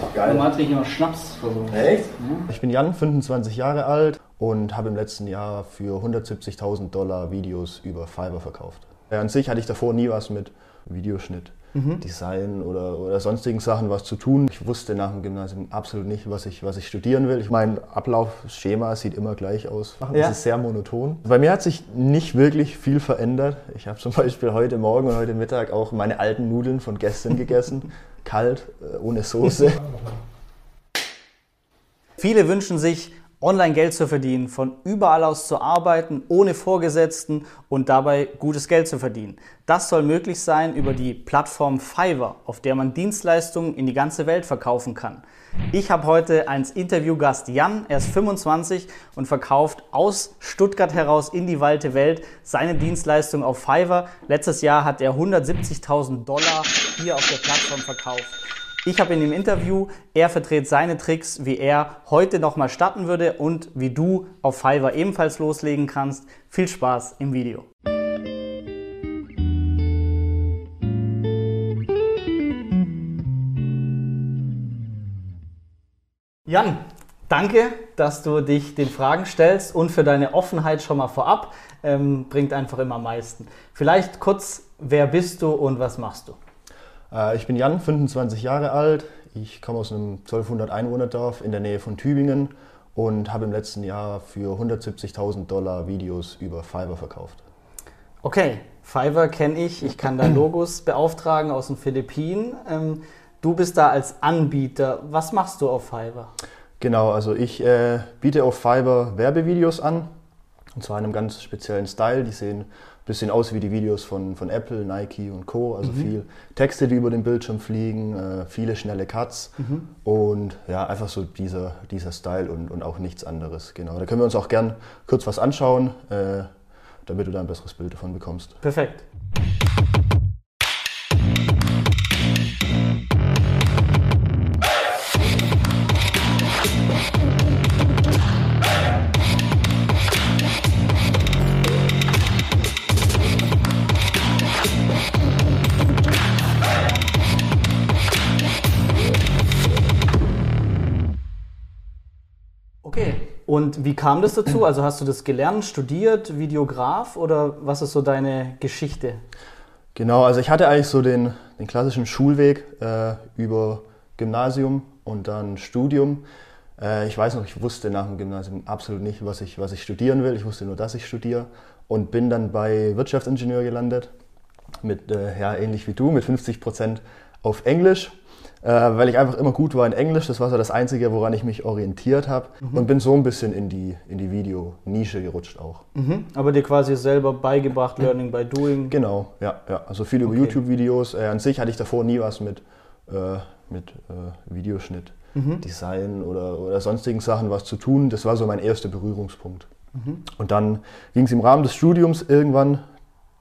doch geil. Normal trinke ich immer Schnaps versuchen. Echt? Ich bin Jan, 25 Jahre alt und habe im letzten Jahr für 170.000 Dollar Videos über Fiverr verkauft. An sich hatte ich davor nie was mit Videoschnitt, Design oder, oder sonstigen Sachen was zu tun. Ich wusste nach dem Gymnasium absolut nicht, was ich, was ich studieren will. Ich mein Ablaufschema sieht immer gleich aus. Ja. Es ist sehr monoton. Bei mir hat sich nicht wirklich viel verändert. Ich habe zum Beispiel heute Morgen und heute Mittag auch meine alten Nudeln von gestern gegessen. Kalt, äh, ohne Soße. Viele wünschen sich, online Geld zu verdienen, von überall aus zu arbeiten, ohne Vorgesetzten und dabei gutes Geld zu verdienen. Das soll möglich sein über die Plattform Fiverr, auf der man Dienstleistungen in die ganze Welt verkaufen kann. Ich habe heute als Interviewgast Jan, er ist 25 und verkauft aus Stuttgart heraus in die weite Welt seine Dienstleistung auf Fiverr. Letztes Jahr hat er 170.000 Dollar hier auf der Plattform verkauft. Ich habe ihn im Interview, er vertritt seine Tricks, wie er heute nochmal starten würde und wie du auf Fiverr ebenfalls loslegen kannst. Viel Spaß im Video. Jan, danke, dass du dich den Fragen stellst und für deine Offenheit schon mal vorab. Ähm, bringt einfach immer am meisten. Vielleicht kurz, wer bist du und was machst du? Äh, Ich bin Jan, 25 Jahre alt. Ich komme aus einem 1200 Einwohnerdorf in der Nähe von Tübingen und habe im letzten Jahr für 170.000 Dollar Videos über Fiverr verkauft. Okay, Fiverr kenne ich. Ich kann da Logos beauftragen aus den Philippinen. Ähm, du bist da als Anbieter. Was machst du auf Fiverr? Genau, also ich äh, biete auf Fiverr Werbevideos an und zwar in einem ganz speziellen Style. Die sehen bisschen aus wie die Videos von, von Apple, Nike und Co. Also viel Texte, die über den Bildschirm fliegen, äh, viele schnelle Cuts und ja, einfach so dieser, dieser Style und, und auch nichts anderes. Genau, da können wir uns auch gern kurz was anschauen, äh, damit du da ein besseres Bild davon bekommst. Perfekt. Und wie kam das dazu? Also hast du das gelernt, studiert, Videograf oder was ist so deine Geschichte? Genau, also ich hatte eigentlich so den, den klassischen Schulweg äh, über Gymnasium und dann Studium. Äh, ich weiß noch, ich wusste nach dem Gymnasium absolut nicht, was ich, was ich studieren will. Ich wusste nur, dass ich studiere und bin dann bei Wirtschaftsingenieur gelandet. Mit, äh, ja, ähnlich wie du, mit 50 Prozent auf Englisch, weil ich einfach immer gut war in Englisch. Das war so das Einzige, woran ich mich orientiert habe und bin so ein bisschen in die, in die Videonische gerutscht auch. Mhm. Aber dir quasi selber beigebracht, Learning by Doing. Genau, ja, ja. Also viel über Okay. YouTube-Videos. Äh, an sich hatte ich davor nie was mit, äh, mit äh, Videoschnitt, Design oder, oder sonstigen Sachen was zu tun. Das war so mein erster Berührungspunkt. Und dann ging es im Rahmen des Studiums irgendwann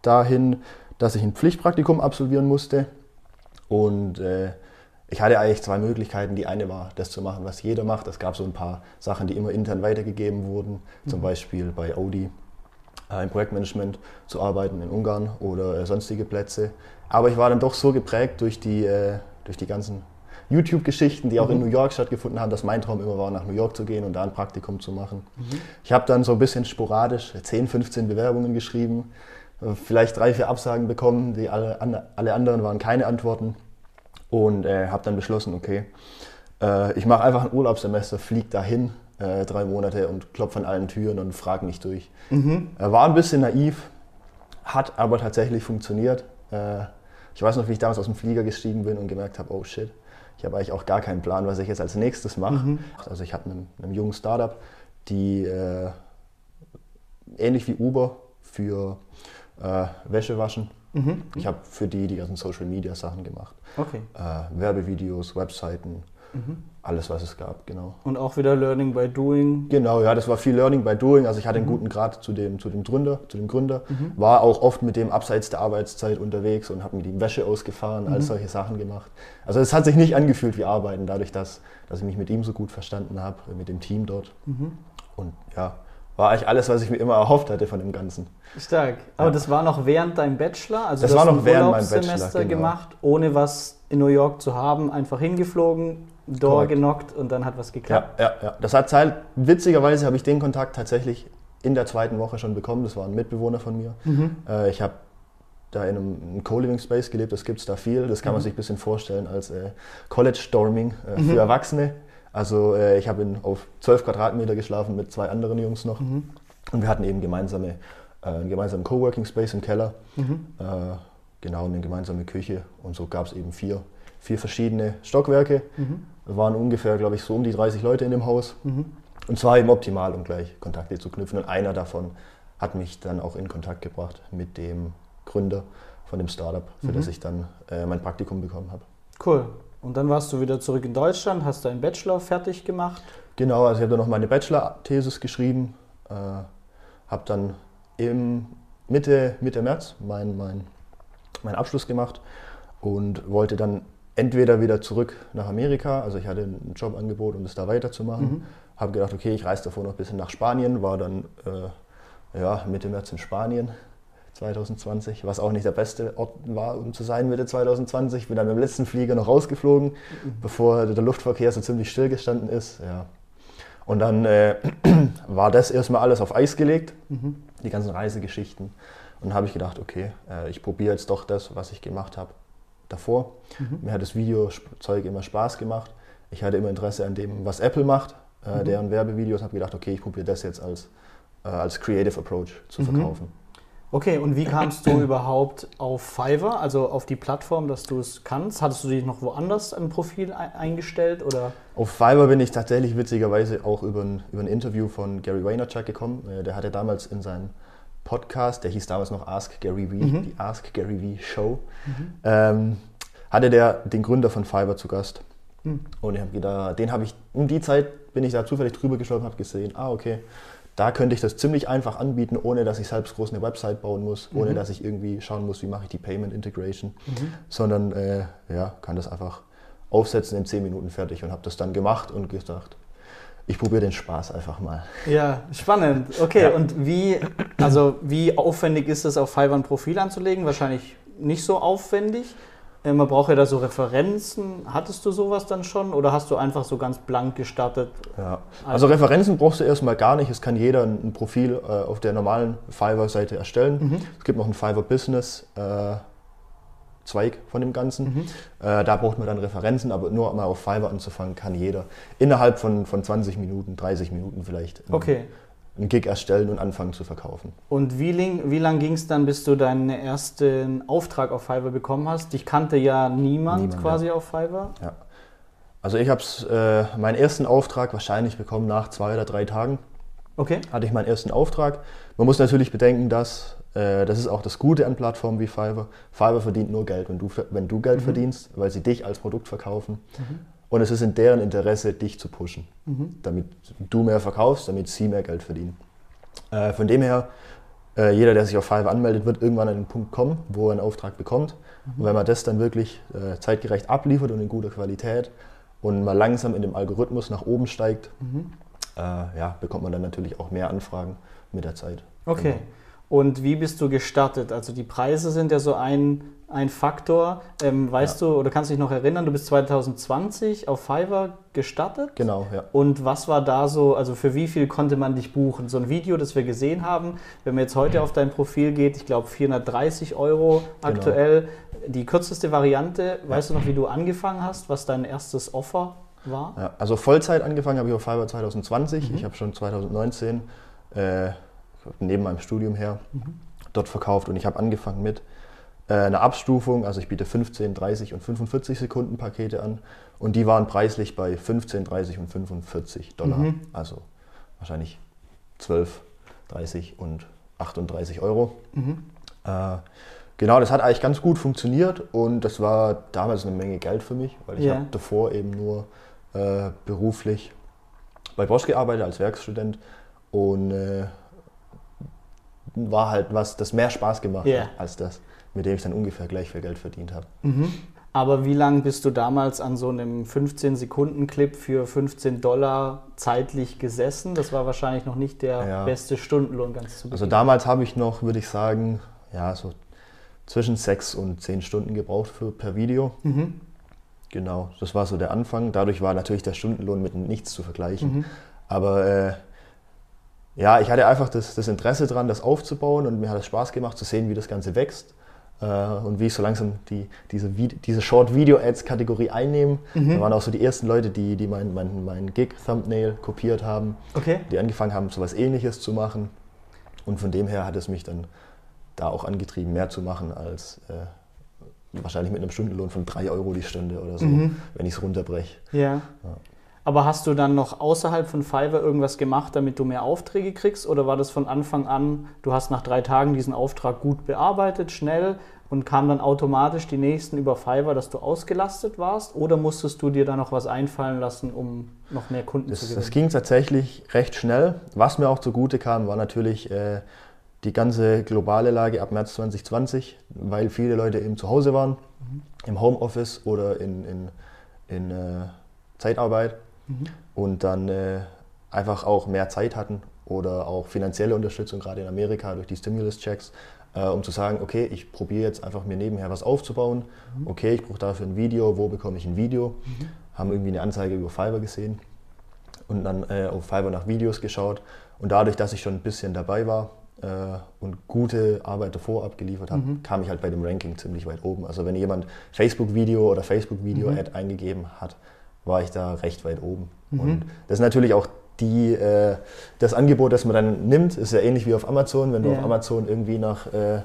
dahin, dass ich ein Pflichtpraktikum absolvieren musste. Und äh, ich hatte eigentlich zwei Möglichkeiten. Die eine war, das zu machen, was jeder macht. Es gab so ein paar Sachen, die immer intern weitergegeben wurden. Zum Beispiel bei Audi äh, im Projektmanagement zu arbeiten in Ungarn oder äh, sonstige Plätze. Aber ich war dann doch so geprägt durch die, äh, durch die ganzen YouTube-Geschichten, die auch in New York stattgefunden haben, dass mein Traum immer war, nach New York zu gehen und da ein Praktikum zu machen. Ich habe dann so ein bisschen sporadisch 10, 15 Bewerbungen geschrieben, äh, vielleicht drei, vier Absagen bekommen, die alle, alle anderen waren keine Antworten und äh, habe dann beschlossen, okay, äh, ich mache einfach ein Urlaubssemester, fliege dahin, äh, drei Monate und klopfe an allen Türen und frage nicht durch. Äh, war ein bisschen naiv, hat aber tatsächlich funktioniert. Äh, ich weiß noch, wie ich damals aus dem Flieger gestiegen bin und gemerkt habe, oh shit, ich habe eigentlich auch gar keinen Plan, was ich jetzt als nächstes mache. Also ich habe einem, einem jungen Startup, die äh, ähnlich wie Uber für Wäsche waschen. Ich habe für die die ganzen Social Media Sachen gemacht. Okay. Äh, Werbevideos, Webseiten, alles was es gab, genau. Und auch wieder Learning by Doing. Genau, ja, das war viel Learning by Doing. Also ich hatte einen guten Grad zu dem, zu dem Gründer, zu dem Gründer. War auch oft mit dem abseits der Arbeitszeit unterwegs und habe mir die Wäsche ausgefahren, all solche Sachen gemacht. Also es hat sich nicht angefühlt wie Arbeiten, dadurch, dass, dass ich mich mit ihm so gut verstanden habe, mit dem Team dort. Und ja, war eigentlich alles, was ich mir immer erhofft hatte von dem Ganzen. Stark. Aber das war noch während deinem Bachelor? Also Das war noch während meinem Bachelor, genau. gemacht, ohne was in New York zu haben, einfach hingeflogen, Door genockt und dann hat was geklappt. Ja, ja, ja. Das hat Zeit, witzigerweise habe ich den Kontakt tatsächlich in der zweiten Woche schon bekommen. Das war ein Mitbewohner von mir. Äh, ich habe da in einem, Co-Living Space gelebt, das gibt es da viel. Das kann man sich ein bisschen vorstellen als äh, College Storming äh, für Erwachsene. Also äh, ich habe auf 12 Quadratmeter geschlafen mit zwei anderen Jungs noch. Und wir hatten eben gemeinsame, äh, einen gemeinsamen Coworking Space im Keller. Äh, genau, eine gemeinsame Küche. Und so gab es eben vier, vier verschiedene Stockwerke. Wir waren ungefähr, glaube ich, so um die 30 Leute in dem Haus. Und zwar eben optimal, um gleich Kontakte zu knüpfen. Und einer davon hat mich dann auch in Kontakt gebracht mit dem Gründer von dem Startup, für das ich dann äh, mein Praktikum bekommen habe. Cool. Und dann warst du wieder zurück in Deutschland, hast deinen Bachelor fertig gemacht. Genau, also ich habe dann noch meine Bachelor-Thesis geschrieben, äh, habe dann im Mitte, Mitte März meinen mein, mein Abschluss gemacht und wollte dann entweder wieder zurück nach Amerika, also ich hatte ein Jobangebot, um das da weiterzumachen, habe gedacht, okay, ich reise davor noch ein bisschen nach Spanien, war dann äh, ja, Mitte März in Spanien 2020, was auch nicht der beste Ort war, um zu sein Mitte 2020. Ich bin dann mit dem letzten Flieger noch rausgeflogen, bevor der Luftverkehr so ziemlich stillgestanden ist. Ja. Und dann äh, war das erstmal alles auf Eis gelegt, die ganzen Reisegeschichten. Und dann habe ich gedacht, okay, äh, ich probiere jetzt doch das, was ich gemacht habe davor. Mir hat das Videozeug immer Spaß gemacht. Ich hatte immer Interesse an dem, was Apple macht, äh, deren Werbevideos. Habe gedacht, okay, ich probiere das jetzt als, äh, als Creative Approach zu verkaufen. Okay, und wie kamst du überhaupt auf Fiverr, also auf die Plattform, dass du es kannst? Hattest du dich noch woanders ein Profil ei- eingestellt oder? Auf Fiverr bin ich tatsächlich witzigerweise auch über ein, über ein Interview von Gary Vaynerchuk gekommen. Äh, Der hatte damals in seinem Podcast, der hieß damals noch Ask Gary V, die Ask Gary V Show, ähm, hatte der den Gründer von Fiverr zu Gast. Und ich hab gedacht, den habe ich, um die Zeit bin ich da zufällig drüber gestolpert und habe gesehen, ah okay, da könnte ich das ziemlich einfach anbieten, ohne dass ich selbst groß eine Website bauen muss, ohne dass ich irgendwie schauen muss, wie mache ich die Payment Integration, sondern äh, ja, kann das einfach aufsetzen in 10 Minuten fertig und habe das dann gemacht und gedacht, ich probiere den Spaß einfach mal. Ja, spannend. Okay, Ja. und wie, also wie aufwendig ist es, auf Fiverr ein Profil anzulegen? Wahrscheinlich nicht so aufwendig. Äh, Man braucht ja da so Referenzen. Hattest du sowas dann schon oder hast du einfach so ganz blank gestartet? Ja. Also Referenzen brauchst du erstmal gar nicht. Es kann jeder ein Profil äh, auf der normalen Fiverr-Seite erstellen. Es gibt noch einen Fiverr Business äh, Zweig von dem Ganzen. Äh, da braucht man dann Referenzen, aber nur mal auf Fiverr anzufangen kann jeder. Innerhalb von, von 20 Minuten, 30 Minuten vielleicht einen- Okay. Einen Gig erstellen und anfangen zu verkaufen. Und wie, wie lang ging es dann, bis du deinen ersten Auftrag auf Fiverr bekommen hast? Dich kannte ja niemand, Niemand, quasi auf Fiverr. Ja. Also ich habe äh, meinen ersten Auftrag wahrscheinlich bekommen nach zwei oder drei Tagen. Okay. hatte ich meinen ersten Auftrag. Man muss natürlich bedenken, dass äh, das ist auch das Gute an Plattformen wie Fiverr. Fiverr verdient nur Geld, wenn du, wenn du Geld verdienst, weil sie dich als Produkt verkaufen. Und es ist in deren Interesse, dich zu pushen, damit du mehr verkaufst, damit sie mehr Geld verdienen. Äh, von dem her, äh, jeder, der sich auf Fiverr anmeldet, wird irgendwann an den Punkt kommen, wo er einen Auftrag bekommt. Und wenn man das dann wirklich äh, zeitgerecht abliefert und in guter Qualität und mal langsam in dem Algorithmus nach oben steigt, äh, ja, bekommt man dann natürlich auch mehr Anfragen mit der Zeit. Okay. Genau. Und wie bist du gestartet? Also die Preise sind ja so ein, ein Faktor. Ähm, weißt du oder kannst dich noch erinnern, du bist 2020 auf Fiverr gestartet? Genau, ja. Und was war da so, also für wie viel konnte man dich buchen? So ein Video, das wir gesehen haben, wenn man jetzt heute auf dein Profil geht, ich glaube 430 Euro aktuell. Die kürzeste Variante, weißt du noch, wie du angefangen hast, was dein erstes Offer war? ja. Also Vollzeit angefangen habe ich auf Fiverr 2020. Ich habe schon 2019 äh, neben meinem Studium her dort verkauft und ich habe angefangen mit äh, einer Abstufung. Also ich biete 15, 30 und 45 Sekunden Pakete an und die waren preislich bei 15, 30 und 45 Dollar. Also wahrscheinlich 12, 30 und 38 Euro. Äh, genau, das hat eigentlich ganz gut funktioniert und das war damals eine Menge Geld für mich, weil ich Ja. habe davor eben nur äh, beruflich bei Bosch gearbeitet als Werkstudent und äh, war halt was, das mehr Spaß gemacht Ja. hat als das, mit dem ich dann ungefähr gleich viel Geld verdient habe. Aber wie lange bist du damals an so einem 15-Sekunden-Clip für 15 Dollar zeitlich gesessen? Das war wahrscheinlich noch nicht der Ja. beste Stundenlohn ganz zu Also Beginn. damals habe ich noch, würde ich sagen, ja, so zwischen sechs und zehn Stunden gebraucht für, per Video. Genau, das war so der Anfang. Dadurch war natürlich der Stundenlohn mit nichts zu vergleichen. Mhm. Aber äh, ja, ich hatte einfach das, das Interesse daran, das aufzubauen und mir hat es Spaß gemacht zu sehen, wie das Ganze wächst und wie ich so langsam die, diese, diese Short-Video-Ads-Kategorie einnehme. Mhm. Da waren auch so die ersten Leute, die, die mein, mein, mein Gig-Thumbnail kopiert haben, okay. die angefangen haben, so was ähnliches zu machen. Und von dem her hat es mich dann da auch angetrieben, mehr zu machen als äh, wahrscheinlich mit einem Stundenlohn von 3 Euro die Stunde oder so, mhm. wenn ich es runterbreche. Ja. ja. Aber hast du dann noch außerhalb von Fiverr irgendwas gemacht, damit du mehr Aufträge kriegst? Oder war das von Anfang an, du hast nach drei Tagen diesen Auftrag gut bearbeitet, schnell und kam dann automatisch die nächsten über Fiverr, dass du ausgelastet warst? Oder musstest du dir da noch was einfallen lassen, um noch mehr Kunden das, zu gewinnen? Das ging tatsächlich recht schnell. Was mir auch zugute kam, war natürlich äh, die ganze globale Lage ab März 2020, weil viele Leute eben zu Hause waren, mhm. im Homeoffice oder in, in, in äh, Zeitarbeit mhm. und dann äh, einfach auch mehr Zeit hatten oder auch finanzielle Unterstützung, gerade in Amerika durch die Stimulus-Checks, äh, um zu sagen, okay, ich probiere jetzt einfach mir nebenher was aufzubauen. Mhm. Okay, ich brauche dafür ein Video, wo bekomme ich ein Video? Mhm. Haben irgendwie eine Anzeige über Fiverr gesehen und dann äh, auf Fiverr nach Videos geschaut. Und dadurch, dass ich schon ein bisschen dabei war, äh, und gute Arbeit davor abgeliefert habe, mhm. kam ich halt bei dem Ranking ziemlich weit oben. Also wenn jemand Facebook-Video oder Facebook-Video-Ad mhm. eingegeben hat, war ich da recht weit oben. Mhm. Und das ist natürlich auch die, äh, das Angebot, das man dann nimmt, ist ja ähnlich wie auf Amazon. Wenn du ja. auf Amazon irgendwie nach, äh,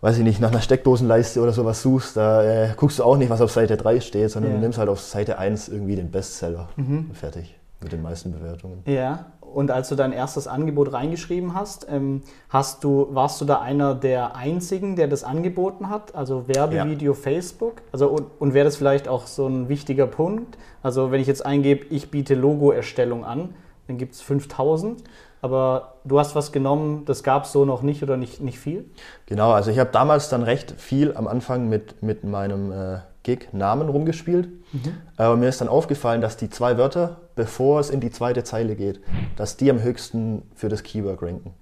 weiß ich nicht, nach einer Steckdosenleiste oder sowas suchst, da äh, guckst du auch nicht, was auf Seite 3 steht, sondern ja. du nimmst halt auf Seite 1 irgendwie den Bestseller. Mhm. Fertig mit den meisten Bewertungen. Ja, und als du dein erstes Angebot reingeschrieben hast, ähm, hast du, warst du da einer der einzigen, der das angeboten hat? Also Werbevideo ja. Facebook? Also, und, und wäre das vielleicht auch so ein wichtiger Punkt? Also wenn ich jetzt eingebe, ich biete Logoerstellung an, dann gibt es 5000. Aber du hast was genommen, das gab es so noch nicht oder nicht, nicht viel? Genau, also ich habe damals dann recht viel am Anfang mit, mit meinem äh, Gig-Namen rumgespielt. Mhm. Aber mir ist dann aufgefallen, dass die zwei Wörter, bevor es in die zweite Zeile geht, dass die am höchsten für das Keyword ranken.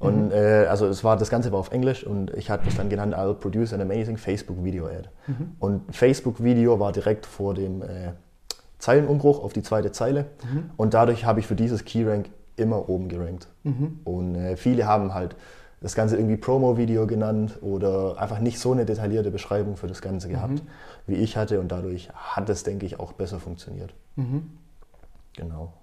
Und mhm. äh, also es war, das Ganze war auf Englisch und ich hatte es dann genannt, I'll produce an amazing Facebook Video Ad. Mhm. Und Facebook Video war direkt vor dem äh, Zeilenumbruch auf die zweite Zeile. Mhm. Und dadurch habe ich für dieses Key Rank immer oben gerankt. Mhm. Und äh, viele haben halt das Ganze irgendwie Promo-Video genannt oder einfach nicht so eine detaillierte Beschreibung für das Ganze gehabt, mhm. wie ich hatte. Und dadurch hat es, denke ich, auch besser funktioniert. Mhm. Genau.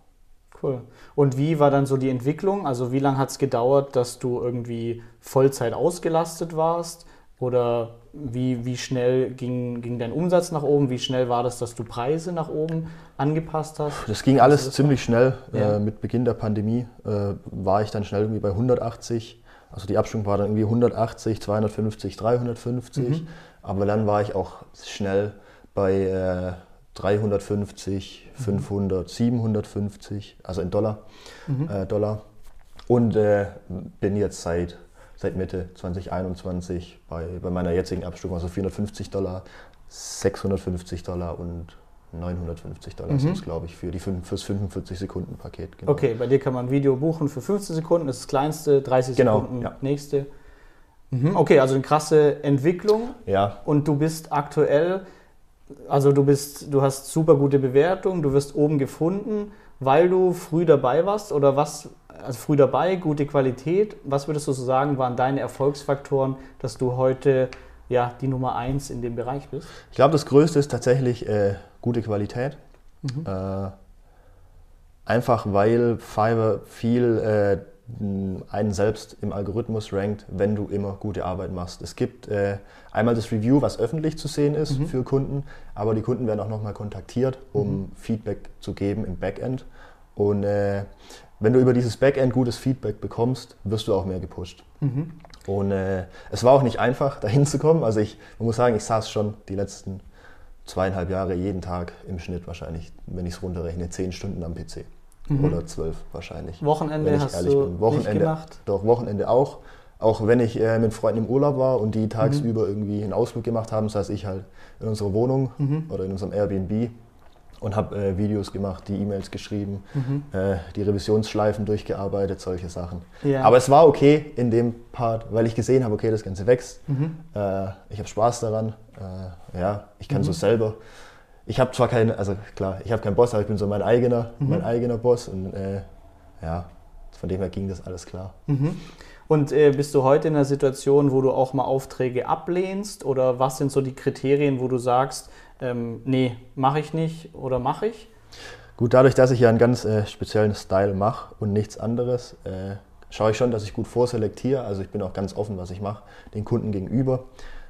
Cool. Und wie war dann so die Entwicklung? Also wie lange hat es gedauert, dass du irgendwie Vollzeit ausgelastet warst? Oder wie, wie schnell ging, ging dein Umsatz nach oben? Wie schnell war das, dass du Preise nach oben angepasst hast? Das ging alles das ziemlich schnell. Ja. Äh, mit Beginn der Pandemie äh, war ich dann schnell irgendwie bei 180 also die Abstimmung war dann irgendwie 180, 250, 350. Mhm. Aber dann war ich auch schnell bei äh, 350, 500, 750, also in Dollar. Mhm. Äh, Dollar. Und äh, bin jetzt seit, seit Mitte 2021 bei, bei meiner jetzigen Abstimmung, also 450 Dollar, 650 Dollar und 950 Dollar mhm. sind es, glaube ich, für die 5, fürs 45-Sekunden-Paket. Genau. Okay, bei dir kann man ein Video buchen für 15 Sekunden, das ist das kleinste, 30 genau, Sekunden, ja. nächste. Mhm, okay, also eine krasse Entwicklung. Ja. Und du bist aktuell, also du bist, du hast super gute Bewertungen, du wirst oben gefunden, weil du früh dabei warst oder was, also früh dabei, gute Qualität. Was würdest du so sagen, waren deine Erfolgsfaktoren, dass du heute ja, die Nummer eins in dem Bereich bist? Ich glaube, das Größte ist tatsächlich äh, gute Qualität. Mhm. Äh, einfach weil Fiverr viel äh, einen selbst im Algorithmus rankt, wenn du immer gute Arbeit machst. Es gibt äh, einmal das Review, was öffentlich zu sehen ist mhm. für Kunden, aber die Kunden werden auch nochmal kontaktiert, um mhm. Feedback zu geben im Backend. Und äh, wenn du über dieses Backend gutes Feedback bekommst, wirst du auch mehr gepusht. Mhm. Und äh, es war auch nicht einfach, da hinzukommen. Also ich man muss sagen, ich saß schon die letzten zweieinhalb Jahre jeden Tag im Schnitt wahrscheinlich, wenn ich es runterrechne, zehn Stunden am PC. Mhm. Oder zwölf wahrscheinlich. Wochenende hast du bin. Wochenende, nicht gemacht? Doch, Wochenende auch. Auch wenn ich äh, mit Freunden im Urlaub war und die tagsüber mhm. irgendwie einen Ausflug gemacht haben, saß ich halt in unserer Wohnung mhm. oder in unserem Airbnb und habe äh, Videos gemacht, die E-Mails geschrieben, mhm. äh, die Revisionsschleifen durchgearbeitet, solche Sachen. Ja. Aber es war okay in dem Part, weil ich gesehen habe, okay, das Ganze wächst. Mhm. Äh, ich habe Spaß daran. Äh, ja, ich kann mhm. so selber. Ich habe zwar keinen, also klar, ich habe keinen Boss, aber ich bin so mein eigener, mhm. mein eigener Boss und äh, ja, von dem her ging das alles klar. Mhm. Und äh, bist du heute in einer Situation, wo du auch mal Aufträge ablehnst? Oder was sind so die Kriterien, wo du sagst, ähm, nee, mache ich nicht oder mache ich? Gut, dadurch, dass ich ja einen ganz äh, speziellen Style mache und nichts anderes, äh, schaue ich schon, dass ich gut vorselektiere. Also ich bin auch ganz offen, was ich mache, den Kunden gegenüber.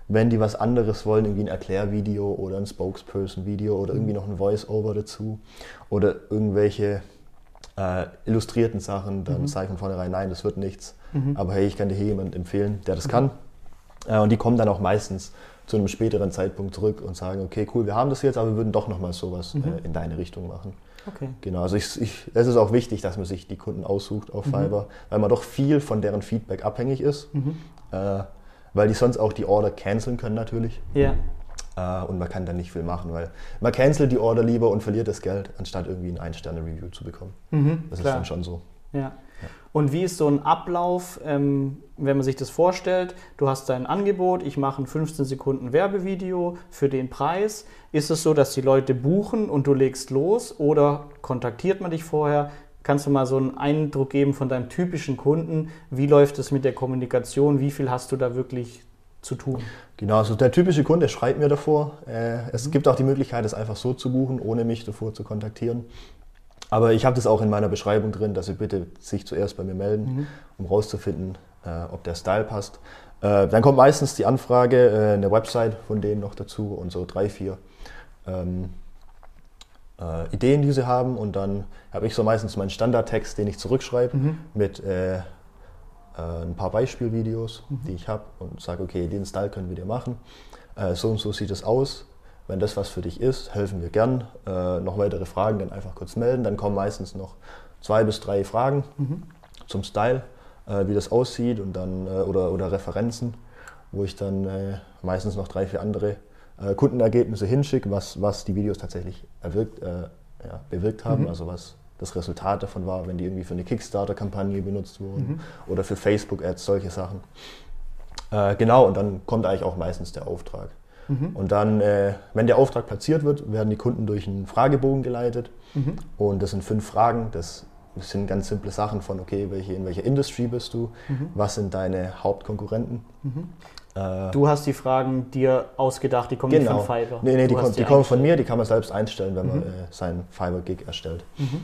Wenn die was anderes wollen, irgendwie ein Erklärvideo oder ein Spokesperson-Video oder irgendwie noch ein Voice-Over dazu oder irgendwelche äh, illustrierten Sachen, dann mhm. sage ich von vornherein, nein, das wird nichts. Mhm. Aber hey, ich kann dir hier jemanden empfehlen, der das mhm. kann. Äh, und die kommen dann auch meistens zu einem späteren Zeitpunkt zurück und sagen, okay, cool, wir haben das jetzt, aber wir würden doch nochmal sowas mhm. äh, in deine Richtung machen. Okay. Genau, also ich, ich, es ist auch wichtig, dass man sich die Kunden aussucht auf mhm. Fiverr, weil man doch viel von deren Feedback abhängig ist, mhm. äh, weil die sonst auch die Order canceln können natürlich. Ja. Äh, und man kann dann nicht viel machen, weil man cancelt die Order lieber und verliert das Geld, anstatt irgendwie ein Ein-Sterne-Review zu bekommen. Mhm, das klar. ist dann schon so. Ja. Und wie ist so ein Ablauf, ähm, wenn man sich das vorstellt? Du hast dein Angebot, ich mache ein 15 Sekunden Werbevideo für den Preis. Ist es so, dass die Leute buchen und du legst los oder kontaktiert man dich vorher? Kannst du mal so einen Eindruck geben von deinem typischen Kunden? Wie läuft es mit der Kommunikation? Wie viel hast du da wirklich zu tun? Genau, also der typische Kunde schreibt mir davor. Äh, es mhm. gibt auch die Möglichkeit, es einfach so zu buchen, ohne mich davor zu kontaktieren. Aber ich habe das auch in meiner Beschreibung drin, dass sie bitte sich zuerst bei mir melden, mhm. um rauszufinden, äh, ob der Style passt. Äh, dann kommt meistens die Anfrage, äh, eine Website von denen noch dazu und so drei, vier ähm, äh, Ideen, die sie haben. Und dann habe ich so meistens meinen Standardtext, den ich zurückschreibe, mhm. mit äh, äh, ein paar Beispielvideos, mhm. die ich habe und sage, okay, den Style können wir dir machen. so und so sieht es aus. Wenn das was für dich ist, helfen wir gern. Äh, noch weitere Fragen, dann einfach kurz melden. Dann kommen meistens noch zwei bis drei Fragen mhm. zum Style, äh, wie das aussieht und dann, äh, oder, oder Referenzen, wo ich dann äh, meistens noch drei, vier andere äh, Kundenergebnisse hinschicke, was, was die Videos tatsächlich erwirkt, äh, ja, bewirkt haben, mhm. also was das Resultat davon war, wenn die irgendwie für eine Kickstarter-Kampagne benutzt wurden mhm. oder für Facebook-Ads, solche Sachen. genau, und dann kommt eigentlich auch meistens der Auftrag. Mhm. Und dann, äh, wenn der Auftrag platziert wird, werden die Kunden durch einen Fragebogen geleitet. Mhm. Und das sind fünf Fragen. Das sind ganz simple Sachen von, okay, welche, in welcher Industrie bist du? Mhm. Was sind deine Hauptkonkurrenten? Mhm. Äh, du hast die Fragen dir ausgedacht, die kommen genau. nicht von Fiverr. Nee, nee, die, kommen, die kommen von mir, die kann man selbst einstellen, wenn man mhm. äh, seinen Fiverr-Gig erstellt. Mhm.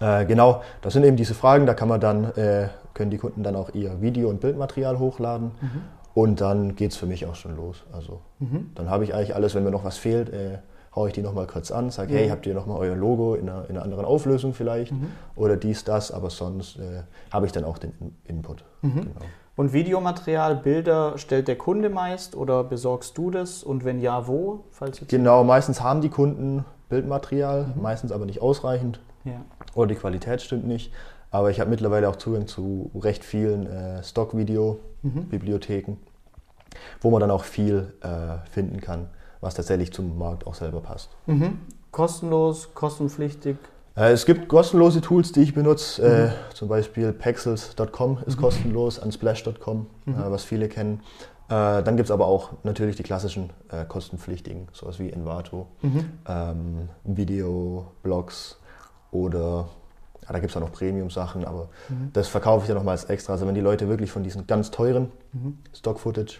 Äh, genau, das sind eben diese Fragen, da kann man dann, äh, können die Kunden dann auch ihr Video- und Bildmaterial hochladen. Mhm. Und dann geht es für mich auch schon los. Also mhm. dann habe ich eigentlich alles, wenn mir noch was fehlt, äh, haue ich die nochmal kurz an, sage, mhm. hey, habt ihr nochmal euer Logo in einer, in einer, anderen Auflösung vielleicht mhm. oder dies, das, aber sonst äh, habe ich dann auch den Input. Mhm. Genau. Und Videomaterial, Bilder stellt der Kunde meist oder besorgst du das und wenn ja, wo? Genau, meistens haben die Kunden Bildmaterial, mhm. meistens aber nicht ausreichend ja. oder die Qualität stimmt nicht. Aber ich habe mittlerweile auch Zugang zu recht vielen äh, Stock-Video-Bibliotheken, mhm. wo man dann auch viel äh, finden kann, was tatsächlich zum Markt auch selber passt. Mhm. Kostenlos, kostenpflichtig? Äh, es gibt kostenlose Tools, die ich benutze. Äh, mhm. zum Beispiel pexels.com ist mhm. kostenlos, unsplash.com, mhm. äh, was viele kennen. Äh, dann gibt es aber auch natürlich die klassischen äh, kostenpflichtigen, sowas wie Envato, mhm. ähm, Video, Blogs oder ja, da gibt es auch noch Premium-Sachen, aber mhm. das verkaufe ich ja nochmal als extra. Also wenn die Leute wirklich von diesen ganz teuren mhm. Stock-Footage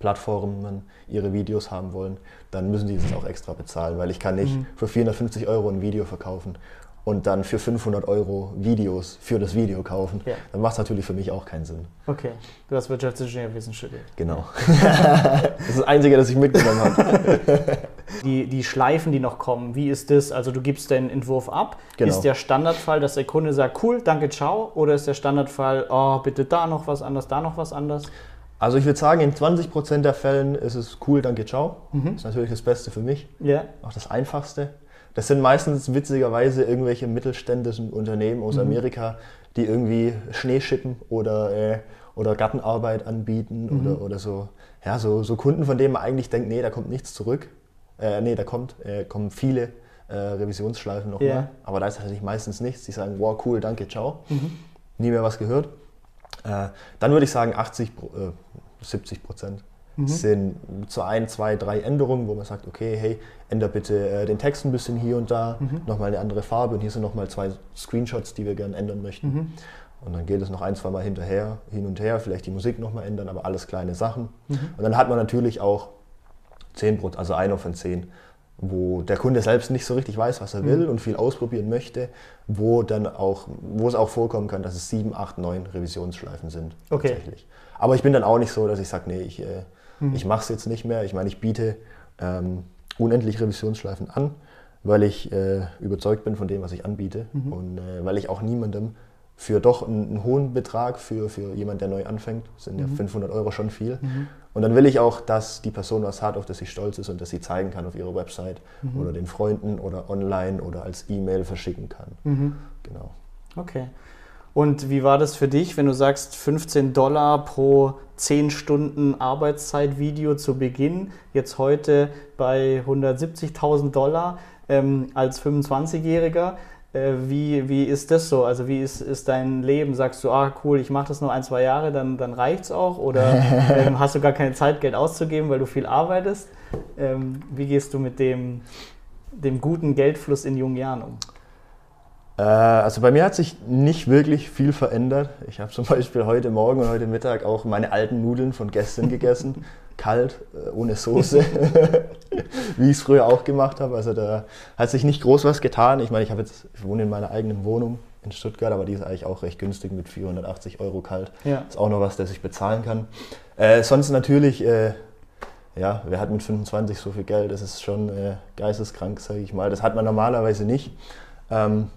Plattformen ihre Videos haben wollen, dann müssen die das auch extra bezahlen, weil ich kann nicht mhm. für 450 Euro ein Video verkaufen und dann für 500 Euro Videos für das Video kaufen, ja. dann macht es natürlich für mich auch keinen Sinn. Okay, du hast Wirtschaftsingenieurwesen studiert. Genau. das ist das Einzige, das ich mitgenommen habe. Die, die Schleifen, die noch kommen, wie ist das? Also du gibst den Entwurf ab. Genau. Ist der Standardfall, dass der Kunde sagt, cool, danke, ciao? Oder ist der Standardfall, oh, bitte da noch was anderes, da noch was anderes? Also ich würde sagen, in 20% der Fällen ist es cool, danke, ciao. Mhm. Das ist natürlich das Beste für mich. Ja. Auch das Einfachste. Das sind meistens witzigerweise irgendwelche mittelständischen Unternehmen aus mhm. Amerika, die irgendwie Schnee schippen oder, äh, oder Gartenarbeit anbieten mhm. oder, oder so. Ja, so, so Kunden, von denen man eigentlich denkt, nee, da kommt nichts zurück. Äh, nee, da kommt, äh, kommen viele äh, Revisionsschleifen nochmal. Ja. Aber da ist tatsächlich meistens nichts. Die sagen, wow, cool, danke, ciao. Mhm. Nie mehr was gehört. Äh, dann würde ich sagen, 80, Pro- äh, 70 Prozent Mhm. sind so ein, zwei, drei Änderungen, wo man sagt, okay, hey, änder bitte äh, den Text ein bisschen hier und da, Mhm. nochmal eine andere Farbe und hier sind nochmal zwei Screenshots, die wir gerne ändern möchten. Mhm. Und dann geht es noch ein, zwei Mal hinterher, hin und her, vielleicht die Musik nochmal ändern, aber alles kleine Sachen. Mhm. Und dann hat man natürlich auch 10 Prozent, also einer von 10, wo der Kunde selbst nicht so richtig weiß, was er will und viel ausprobieren möchte, wo dann auch, wo es auch vorkommen kann, dass es 7, 8, 9 Revisionsschleifen sind. Okay. Tatsächlich. Aber ich bin dann auch nicht so, dass ich sage, nee, ich, äh, ich mache es jetzt nicht mehr. Ich meine, ich biete ähm, unendlich Revisionsschleifen an, weil ich äh, überzeugt bin von dem, was ich anbiete und äh, weil ich auch niemandem für doch einen, einen hohen Betrag für, für jemand, der neu anfängt, sind ja 500 Euro schon viel. Und dann will ich auch, dass die Person was hat, auf das sie stolz ist und das sie zeigen kann auf ihrer Website oder den Freunden oder online oder als E-Mail verschicken kann. Mhm. Genau. Okay. Und wie war das für dich, wenn du sagst 15 Dollar pro 10 Stunden Arbeitszeit-Video zu Beginn, jetzt heute bei 170.000 Dollar ähm, als 25-Jähriger? Äh, wie, wie ist das so? Also wie ist, ist dein Leben? Sagst du, ah cool, ich mache das nur ein, zwei Jahre, dann, dann reicht es auch? Oder ähm, hast du gar keine Zeit, Geld auszugeben, weil du viel arbeitest? Ähm, wie gehst du mit dem, dem guten Geldfluss in jungen Jahren um? Äh, Also bei mir hat sich nicht wirklich viel verändert. Ich habe zum Beispiel heute Morgen und heute Mittag auch meine alten Nudeln von gestern gegessen. Kalt, äh, ohne Soße, wie ich es früher auch gemacht habe. Also da hat sich nicht groß was getan. Ich meine, ich habe jetzt, ich wohne in meiner eigenen Wohnung in Stuttgart, aber die ist eigentlich auch recht günstig mit 480 Euro kalt. Ja. Ist auch noch was, das ich bezahlen kann. Äh, sonst natürlich, äh, ja, wer hat mit 25 so viel Geld? Das ist schon äh, geisteskrank, sage ich mal. Das hat man normalerweise nicht. Ähm,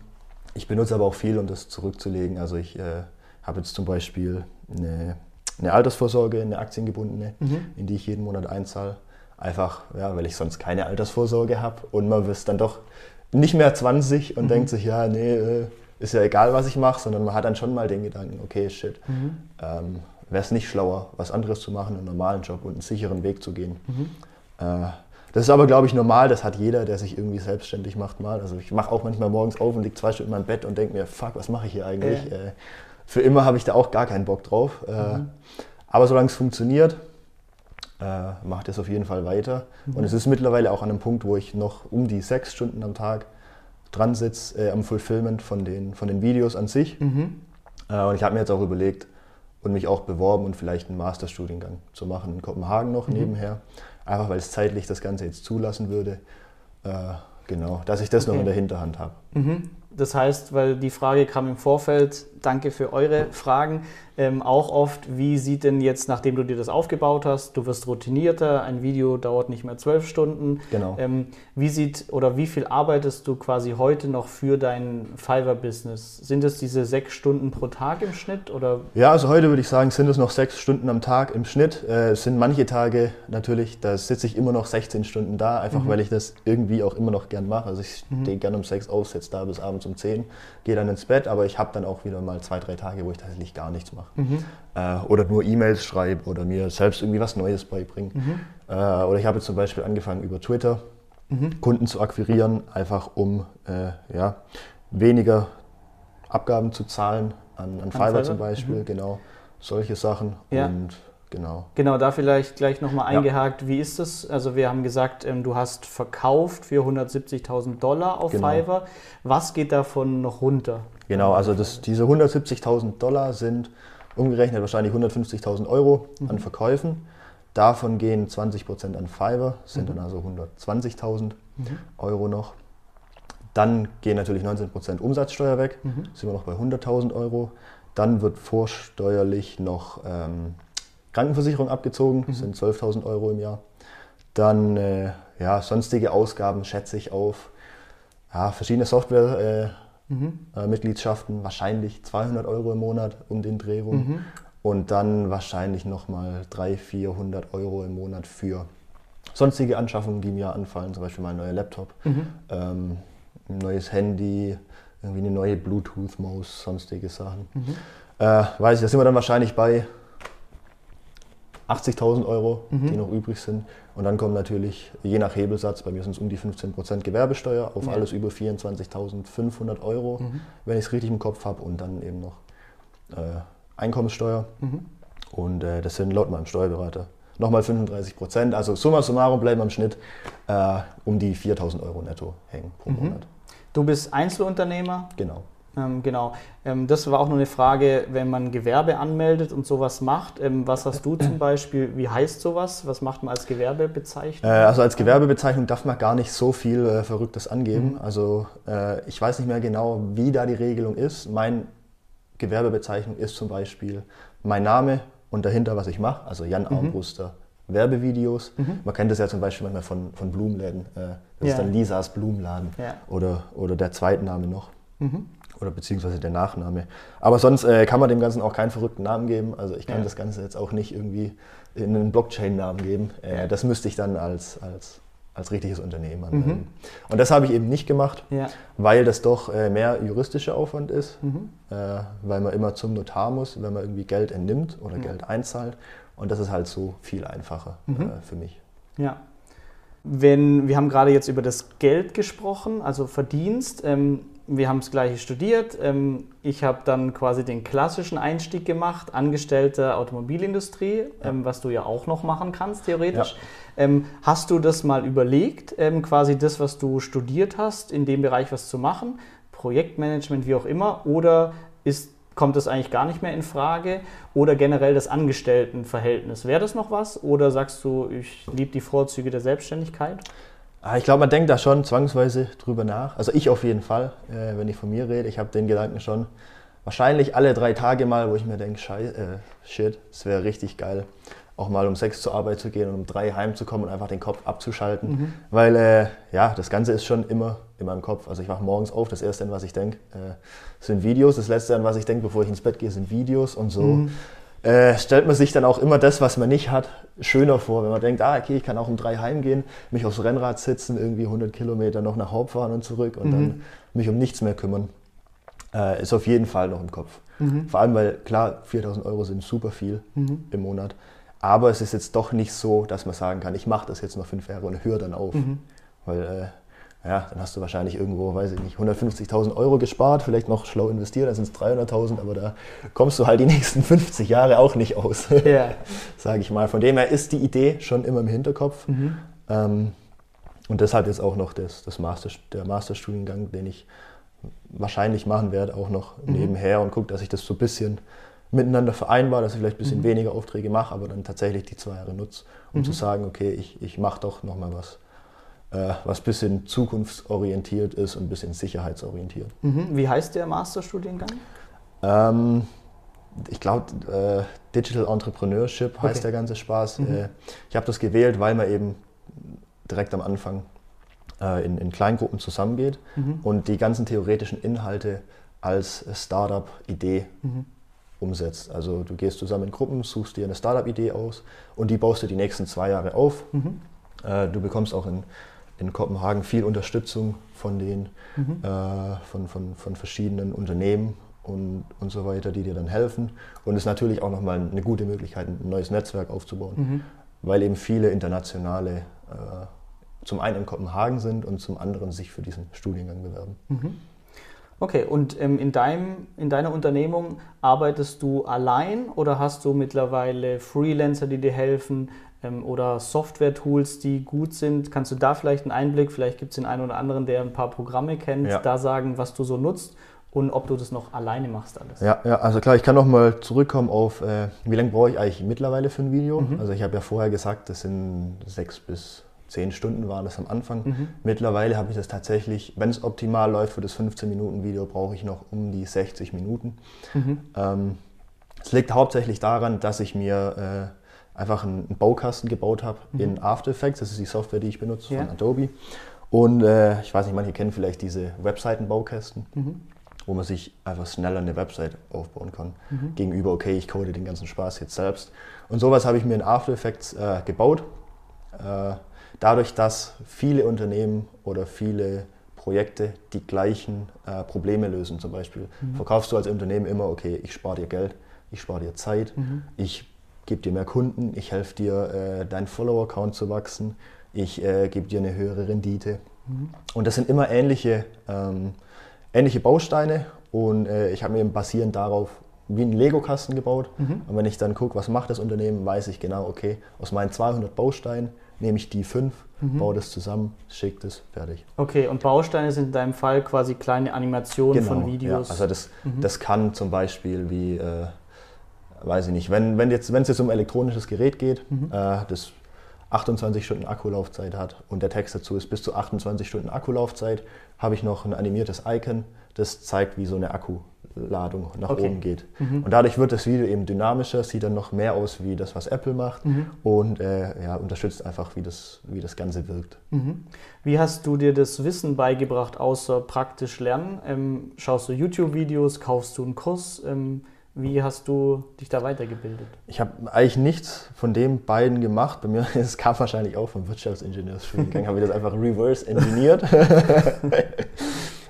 ich benutze aber auch viel, um das zurückzulegen. Also ich äh, habe jetzt zum Beispiel eine, eine Altersvorsorge, eine aktiengebundene, in die ich jeden Monat einzahle. Einfach, ja, weil ich sonst keine Altersvorsorge habe und man ist dann doch nicht mehr 20 und denkt sich, ja, nee, äh, ist ja egal, was ich mache, sondern man hat dann schon mal den Gedanken, okay, shit, ähm, wäre es nicht schlauer, was anderes zu machen, einen normalen Job und einen sicheren Weg zu gehen. Äh, das ist aber, glaube ich, normal. Das hat jeder, der sich irgendwie selbstständig macht, mal. Also ich mache auch manchmal morgens auf und liege zwei Stunden in meinem Bett und denke mir, fuck, was mache ich hier eigentlich? Äh, für immer habe ich da auch gar keinen Bock drauf. Äh, Aber solange es funktioniert, äh, macht es auf jeden Fall weiter. Und es ist mittlerweile auch an einem Punkt, wo ich noch um die sechs Stunden am Tag dran sitze äh, am Fulfillment von den, von den Videos an sich. Äh, und ich habe mir jetzt auch überlegt und mich auch beworben und vielleicht einen Masterstudiengang zu machen in Kopenhagen noch nebenher. Einfach weil es zeitlich das Ganze jetzt zulassen würde. Äh, genau, dass ich das noch Okay. in der Hinterhand habe. Mhm. Das heißt, weil die Frage kam im Vorfeld, danke für eure Fragen, ähm, auch oft, wie sieht denn jetzt, nachdem du dir das aufgebaut hast, du wirst routinierter, ein Video dauert nicht mehr zwölf Stunden. Genau. Ähm, wie sieht oder wie viel arbeitest du quasi heute noch für dein Fiverr-Business? Sind es diese sechs Stunden pro Tag im Schnitt oder Ja, also heute würde ich sagen, sind es noch sechs Stunden am Tag im Schnitt. Äh, Es sind manche Tage natürlich, da sitze ich immer noch 16 Stunden da, einfach weil ich das irgendwie auch immer noch gern mache. Also ich stehe gerne um sechs auf, sitze da bis abends um 10, gehe dann ins Bett, aber ich habe dann auch wieder mal zwei, drei Tage, wo ich tatsächlich gar nichts mache. Äh, oder nur E-Mails schreibe oder mir selbst irgendwie was Neues beibringe. Äh, oder ich habe jetzt zum Beispiel angefangen über Twitter Kunden zu akquirieren, einfach um äh, ja, weniger Abgaben zu zahlen an, an Fiverr Fiverr? zum Beispiel, genau. Solche Sachen. Ja. Und genau. Genau, da vielleicht gleich nochmal Ja. eingehakt. Wie ist es? Also wir haben gesagt, ähm, du hast verkauft für 170.000 Dollar auf Genau. Fiverr. Was geht davon noch runter? Genau, also das, diese 170.000 Dollar sind umgerechnet wahrscheinlich 150.000 Euro an Verkäufen. Davon gehen 20% an Fiverr, sind dann also 120.000 Euro noch. Dann gehen natürlich 19% Umsatzsteuer weg, sind wir noch bei 100.000 Euro. Dann wird vorsteuerlich noch ähm, Krankenversicherung abgezogen, das sind 12.000 Euro im Jahr. Dann äh, ja, sonstige Ausgaben schätze ich auf ja, verschiedene Software. Äh, äh, Mitgliedschaften, wahrscheinlich 200 Euro im Monat um den Dreh rum. Und dann wahrscheinlich nochmal 300, 400 Euro im Monat für sonstige Anschaffungen, die mir anfallen, zum Beispiel mein neuer Laptop, ähm, ein neues Handy, irgendwie eine neue Bluetooth-Maus, sonstige Sachen. Äh, weiß ich, da sind wir dann wahrscheinlich bei 80.000 Euro, die noch übrig sind. Und dann kommt natürlich, je nach Hebelsatz, bei mir sind es um die 15% Gewerbesteuer auf ja. alles über 24.500 Euro, mhm. wenn ich es richtig im Kopf habe. Und dann eben noch äh, Einkommenssteuer. Mhm. Und äh, das sind laut meinem Steuerberater nochmal 35 Prozent. Also summa summarum bleiben am Schnitt äh, um die 4.000 Euro netto hängen pro mhm. Monat. Du bist Einzelunternehmer? Genau. Ähm, genau. Ähm, das war auch nur eine Frage, wenn man Gewerbe anmeldet und sowas macht. Ähm, was hast du zum Beispiel? Wie heißt sowas? Was macht man als Gewerbebezeichnung? Äh, also als Gewerbebezeichnung darf man gar nicht so viel äh, Verrücktes angeben. Mhm. Also äh, ich weiß nicht mehr genau, wie da die Regelung ist. Mein Gewerbebezeichnung ist zum Beispiel mein Name und dahinter, was ich mache. Also Jan mhm. Armbruster. Werbevideos. Mhm. Man kennt das ja zum Beispiel manchmal von, von Blumenläden. Äh, das ja. ist dann Lisas Blumenladen ja. oder, oder der Zweitname noch. Mhm oder beziehungsweise der Nachname. Aber sonst äh, kann man dem Ganzen auch keinen verrückten Namen geben. Also ich kann ja. das Ganze jetzt auch nicht irgendwie in einen Blockchain-Namen geben. Äh, das müsste ich dann als, als, als richtiges Unternehmen anmelden. Mhm. Und das habe ich eben nicht gemacht, ja. weil das doch äh, mehr juristischer Aufwand ist, mhm. Äh, weil man immer zum Notar muss, wenn man irgendwie Geld entnimmt oder mhm. Geld einzahlt. Und das ist halt so viel einfacher mhm. äh, für mich. Ja. Wenn, wir haben gerade jetzt über das Geld gesprochen, also Verdienst. Ähm, wir haben das gleiche studiert. Ähm, ich habe dann quasi den klassischen Einstieg gemacht, Angestellter Automobilindustrie, ja. Ähm, was du ja auch noch machen kannst, theoretisch. Ja. Ähm, hast du das mal überlegt, quasi das, was du studiert hast, in dem Bereich was zu machen? Projektmanagement, wie auch immer? Oder ist, kommt das eigentlich gar nicht mehr in Frage? Oder generell das Angestelltenverhältnis? Wäre das noch was? Oder sagst du, ich liebe die Vorzüge der Selbstständigkeit? Ah, ich glaube, man denkt da schon zwangsweise drüber nach. Also ich auf jeden Fall, äh, wenn ich von mir rede. Ich habe den Gedanken schon wahrscheinlich alle drei Tage mal, wo ich mir denke, äh, shit, es wäre richtig geil, auch mal um sechs zur Arbeit zu gehen und um drei heimzukommen und einfach den Kopf abzuschalten. Mhm. Weil äh, ja, das Ganze ist schon immer in meinem Kopf. Also ich wache morgens auf, das Erste, an was ich denke, äh, sind Videos. Das Letzte, an was ich denke, bevor ich ins Bett gehe, sind Videos und so. Mhm äh, stellt man sich dann auch immer das, was man nicht hat, schöner vor. Wenn man denkt, ah, okay, ich kann auch um drei heimgehen, mich aufs Rennrad sitzen, irgendwie 100 Kilometer noch nach Haupt fahren und zurück und mhm. dann mich um nichts mehr kümmern. Äh, ist auf jeden Fall noch im Kopf. Mhm. Vor allem, weil klar, 4000 Euro sind super viel mhm. im Monat. Aber es ist jetzt doch nicht so, dass man sagen kann, ich mache das jetzt noch fünf Jahre und höre dann auf. Mhm. Weil äh, ja, dann hast du wahrscheinlich irgendwo, weiß ich nicht, 150.000 Euro gespart, vielleicht noch schlau investiert, dann sind es 300.000, aber da kommst du halt die nächsten 50 Jahre auch nicht aus, ja. sage ich mal. Von dem her ist die Idee schon immer im Hinterkopf. Mhm. Ähm, und deshalb jetzt auch noch das, das Master, der Masterstudiengang, den ich wahrscheinlich machen werde, auch noch mhm. nebenher und gucke, dass ich das so ein bisschen miteinander vereinbar, dass ich vielleicht ein bisschen mhm. weniger Aufträge mache, aber dann tatsächlich die zwei Jahre nutze, um mhm. zu sagen, okay, ich, ich mache doch nochmal was äh, was ein bisschen zukunftsorientiert ist und ein bisschen sicherheitsorientiert. Mhm. Wie heißt der Masterstudiengang? Ähm, ich glaube, äh, Digital Entrepreneurship heißt okay. der ganze Spaß. Mhm. Äh, ich habe das gewählt, weil man eben direkt am Anfang äh, in, in, Kleingruppen zusammengeht mhm. und die ganzen theoretischen Inhalte als Startup-Idee mhm. umsetzt. Also du gehst zusammen in Gruppen, suchst dir eine Startup-Idee aus und die baust du die nächsten zwei Jahre auf. Mhm. Äh, du bekommst auch in in Kopenhagen viel Unterstützung von den mhm. äh, von, von, von verschiedenen Unternehmen und, und so weiter, die dir dann helfen. Und es ist natürlich auch nochmal eine gute Möglichkeit, ein neues Netzwerk aufzubauen, mhm. weil eben viele internationale äh, zum einen in Kopenhagen sind und zum anderen sich für diesen Studiengang bewerben. Mhm. Okay, und ähm, in, deinem, in deiner Unternehmung arbeitest du allein oder hast du mittlerweile Freelancer, die dir helfen? ähm, oder Software-Tools, die gut sind. Kannst du da vielleicht einen Einblick, vielleicht gibt es den einen oder anderen, der ein paar Programme kennt, ja. da sagen, was du so nutzt und ob du das noch alleine machst alles? Ja, ja also klar, ich kann noch mal zurückkommen auf, äh, wie lange brauche ich eigentlich mittlerweile für ein Video? Mhm. Also ich habe ja vorher gesagt, das sind sechs bis zehn Stunden waren das am Anfang. Mhm. Mittlerweile habe ich das tatsächlich, wenn es optimal läuft für das 15-Minuten-Video, brauche ich noch um die 60 Minuten. Mhm. Ähm, es liegt hauptsächlich daran, dass ich mir äh, einfach einen, Baukasten gebaut habe mhm. in After Effects. Das ist die Software, die ich benutze ja. von Adobe. Und äh, ich weiß nicht, manche kennen vielleicht diese Webseitenbaukästen, mhm. wo man sich einfach schneller eine Website aufbauen kann. Mhm. Gegenüber, okay, ich code den ganzen Spaß jetzt selbst. Und sowas habe ich mir in After Effects äh, gebaut. Äh, dadurch, dass viele Unternehmen oder viele Projekte die gleichen äh, Probleme lösen. Zum Beispiel mhm. verkaufst du als Unternehmen immer, okay, ich spare dir Geld, ich spare dir Zeit, mhm. ich gebe dir mehr Kunden, ich helfe dir, äh, deinen Follower-Account zu wachsen, ich äh, gebe dir eine höhere Rendite. Mhm. Und das sind immer ähnliche, ähm, ähnliche Bausteine und äh, ich habe mir basierend darauf wie einen Lego-Kasten gebaut. Mhm. Und wenn ich dann gucke, was macht das Unternehmen, weiß ich genau, okay, aus meinen 200 Bausteinen nehme ich die fünf, mhm. baue das zusammen, schicke das, fertig. Okay, und Bausteine sind in deinem Fall quasi kleine Animationen genau, von Videos? Ja, also das, mhm. das kann zum Beispiel wie, äh, weiß ich nicht, wenn, wenn jetzt, es jetzt um elektronisches Gerät geht, mhm. äh, das 28 Stunden Akkulaufzeit hat und der Text dazu ist bis zu 28 Stunden Akkulaufzeit, habe ich noch ein animiertes Icon, das zeigt, wie so eine Akkuladung nach okay. oben geht. Mhm. Und dadurch wird das Video eben dynamischer, sieht dann noch mehr aus wie das, was Apple macht mhm. und äh, ja, unterstützt einfach, wie das, wie das Ganze wirkt. Mhm. Wie hast du dir das Wissen beigebracht, außer praktisch lernen? Ähm, schaust du YouTube-Videos, kaufst du einen Kurs? Ähm, wie hast du dich da weitergebildet? Ich habe eigentlich nichts von den beiden gemacht. Bei mir, es kam wahrscheinlich auch vom Wirtschaftsingenieursstudiengang, habe ich das einfach reverse engineert.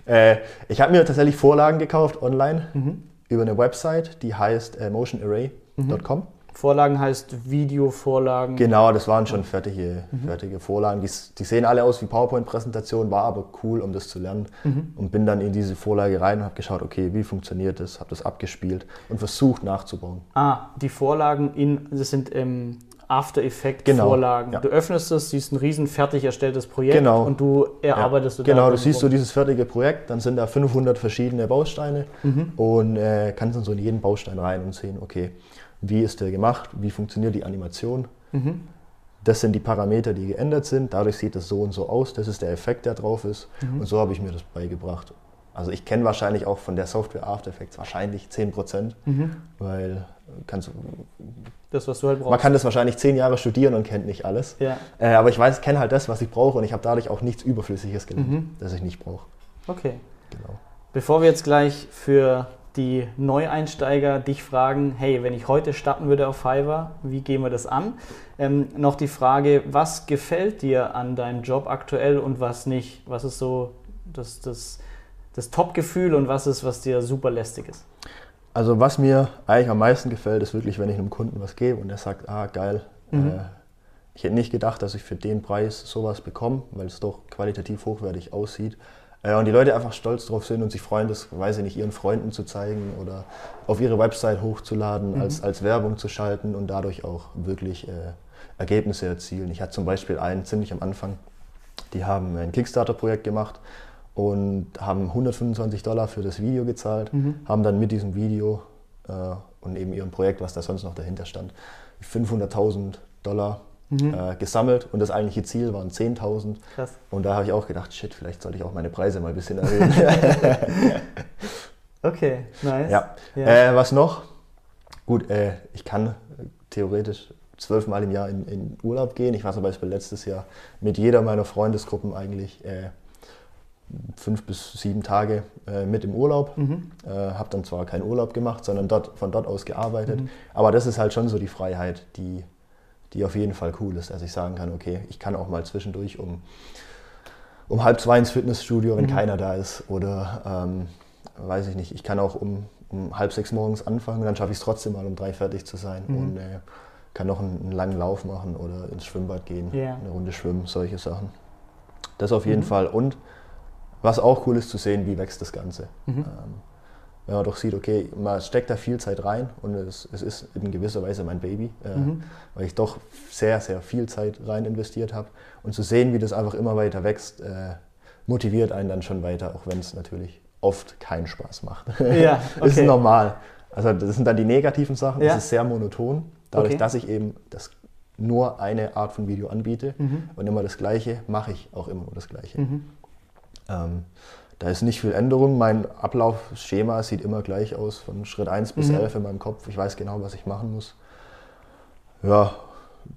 Äh, ich habe mir tatsächlich Vorlagen gekauft online mhm. über eine Website, die heißt äh, motionarray.com. Mhm. Vorlagen heißt Videovorlagen. Genau, das waren schon fertige, mhm. fertige Vorlagen. Die, die, sehen alle aus wie PowerPoint-Präsentationen, war aber cool, um das zu lernen. Mhm. Und bin dann in diese Vorlage rein und habe geschaut, okay, wie funktioniert das, habe das abgespielt und versucht nachzubauen. Ah, die Vorlagen in, das sind ähm, After Effect genau, Vorlagen. Ja. Du öffnest es, siehst ein riesen fertig erstelltes Projekt genau. und du erarbeitest ja. Genau, du siehst so dieses fertige Projekt, dann sind da 500 verschiedene Bausteine mhm. und äh, kannst dann so in jeden Baustein rein und sehen, okay, wie ist der gemacht, wie funktioniert die Animation. Mhm. Das sind die Parameter, die geändert sind. Dadurch sieht es so und so aus. Das ist der Effekt, der drauf ist. Mhm. Und so habe ich mir das beigebracht. Also ich kenne wahrscheinlich auch von der Software After Effects wahrscheinlich 10%, mhm. weil kannst das, was du halt brauchst. Man kann das wahrscheinlich zehn Jahre studieren und kennt nicht alles. Ja. Äh, aber ich weiß, kenne halt das, was ich brauche und ich habe dadurch auch nichts Überflüssiges gelernt, mhm. das ich nicht brauche. Okay. Genau. Bevor wir jetzt gleich für die Neueinsteiger dich fragen, hey, wenn ich heute starten würde auf Fiverr, wie gehen wir das an? Ähm, noch die Frage, was gefällt dir an deinem Job aktuell und was nicht? Was ist so das, das das Top-Gefühl und was ist, was dir super lästig ist? Also was mir eigentlich am meisten gefällt, ist wirklich, wenn ich einem Kunden was gebe und er sagt, ah geil, mhm. äh, ich hätte nicht gedacht, dass ich für den Preis sowas bekomme, weil es doch qualitativ hochwertig aussieht. Äh, und die Leute einfach stolz drauf sind und sich freuen, das, weiß ich nicht, ihren Freunden zu zeigen oder auf ihre Website hochzuladen, mhm. als, als Werbung zu schalten und dadurch auch wirklich äh, Ergebnisse erzielen. Ich hatte zum Beispiel einen ziemlich am Anfang, die haben ein Kickstarter-Projekt gemacht und haben 125 Dollar für das Video gezahlt, mhm. haben dann mit diesem Video äh, und eben ihrem Projekt, was da sonst noch dahinter stand, 500.000 Dollar mhm. äh, gesammelt und das eigentliche Ziel waren 10.000. Und da habe ich auch gedacht, shit, vielleicht sollte ich auch meine Preise mal ein bisschen erhöhen. okay, nice. Ja. ja. Äh, was noch? Gut, äh, ich kann theoretisch zwölfmal im Jahr in, in, Urlaub gehen. Ich war zum Beispiel letztes Jahr mit jeder meiner Freundesgruppen eigentlich äh, fünf bis sieben Tage äh, mit im Urlaub. Mhm. Äh, habe dann zwar keinen Urlaub gemacht, sondern dort, von dort aus gearbeitet. Mhm. Aber das ist halt schon so die Freiheit, die, die auf jeden Fall cool ist, dass ich sagen kann, okay, ich kann auch mal zwischendurch um, um halb zwei ins Fitnessstudio, wenn mhm. keiner da ist. Oder ähm, weiß ich nicht, ich kann auch um, um halb sechs morgens anfangen, dann schaffe ich es trotzdem mal um drei fertig zu sein. Mhm. Und äh, kann noch einen, einen, langen Lauf machen oder ins Schwimmbad gehen, yeah. eine Runde schwimmen, solche Sachen. Das auf jeden mhm. Fall. Und was auch cool ist zu sehen, wie wächst das Ganze. Mhm. Ähm, wenn man doch sieht, okay, man steckt da viel Zeit rein und es, es ist in gewisser Weise mein Baby, äh, mhm. weil ich doch sehr, sehr viel Zeit rein investiert habe. Und zu sehen, wie das einfach immer weiter wächst, äh, motiviert einen dann schon weiter, auch wenn es natürlich oft keinen Spaß macht. Ja, okay. das ist normal. Also das sind dann die negativen Sachen, ja. das ist sehr monoton. Dadurch, okay. dass ich eben das nur eine Art von Video anbiete mhm. und immer das Gleiche, mache ich auch immer nur das Gleiche. Mhm. Ähm, da ist nicht viel Änderung. Mein Ablaufschema sieht immer gleich aus, von Schritt 1 bis mhm. 11 in meinem Kopf. Ich weiß genau, was ich machen muss. Ja,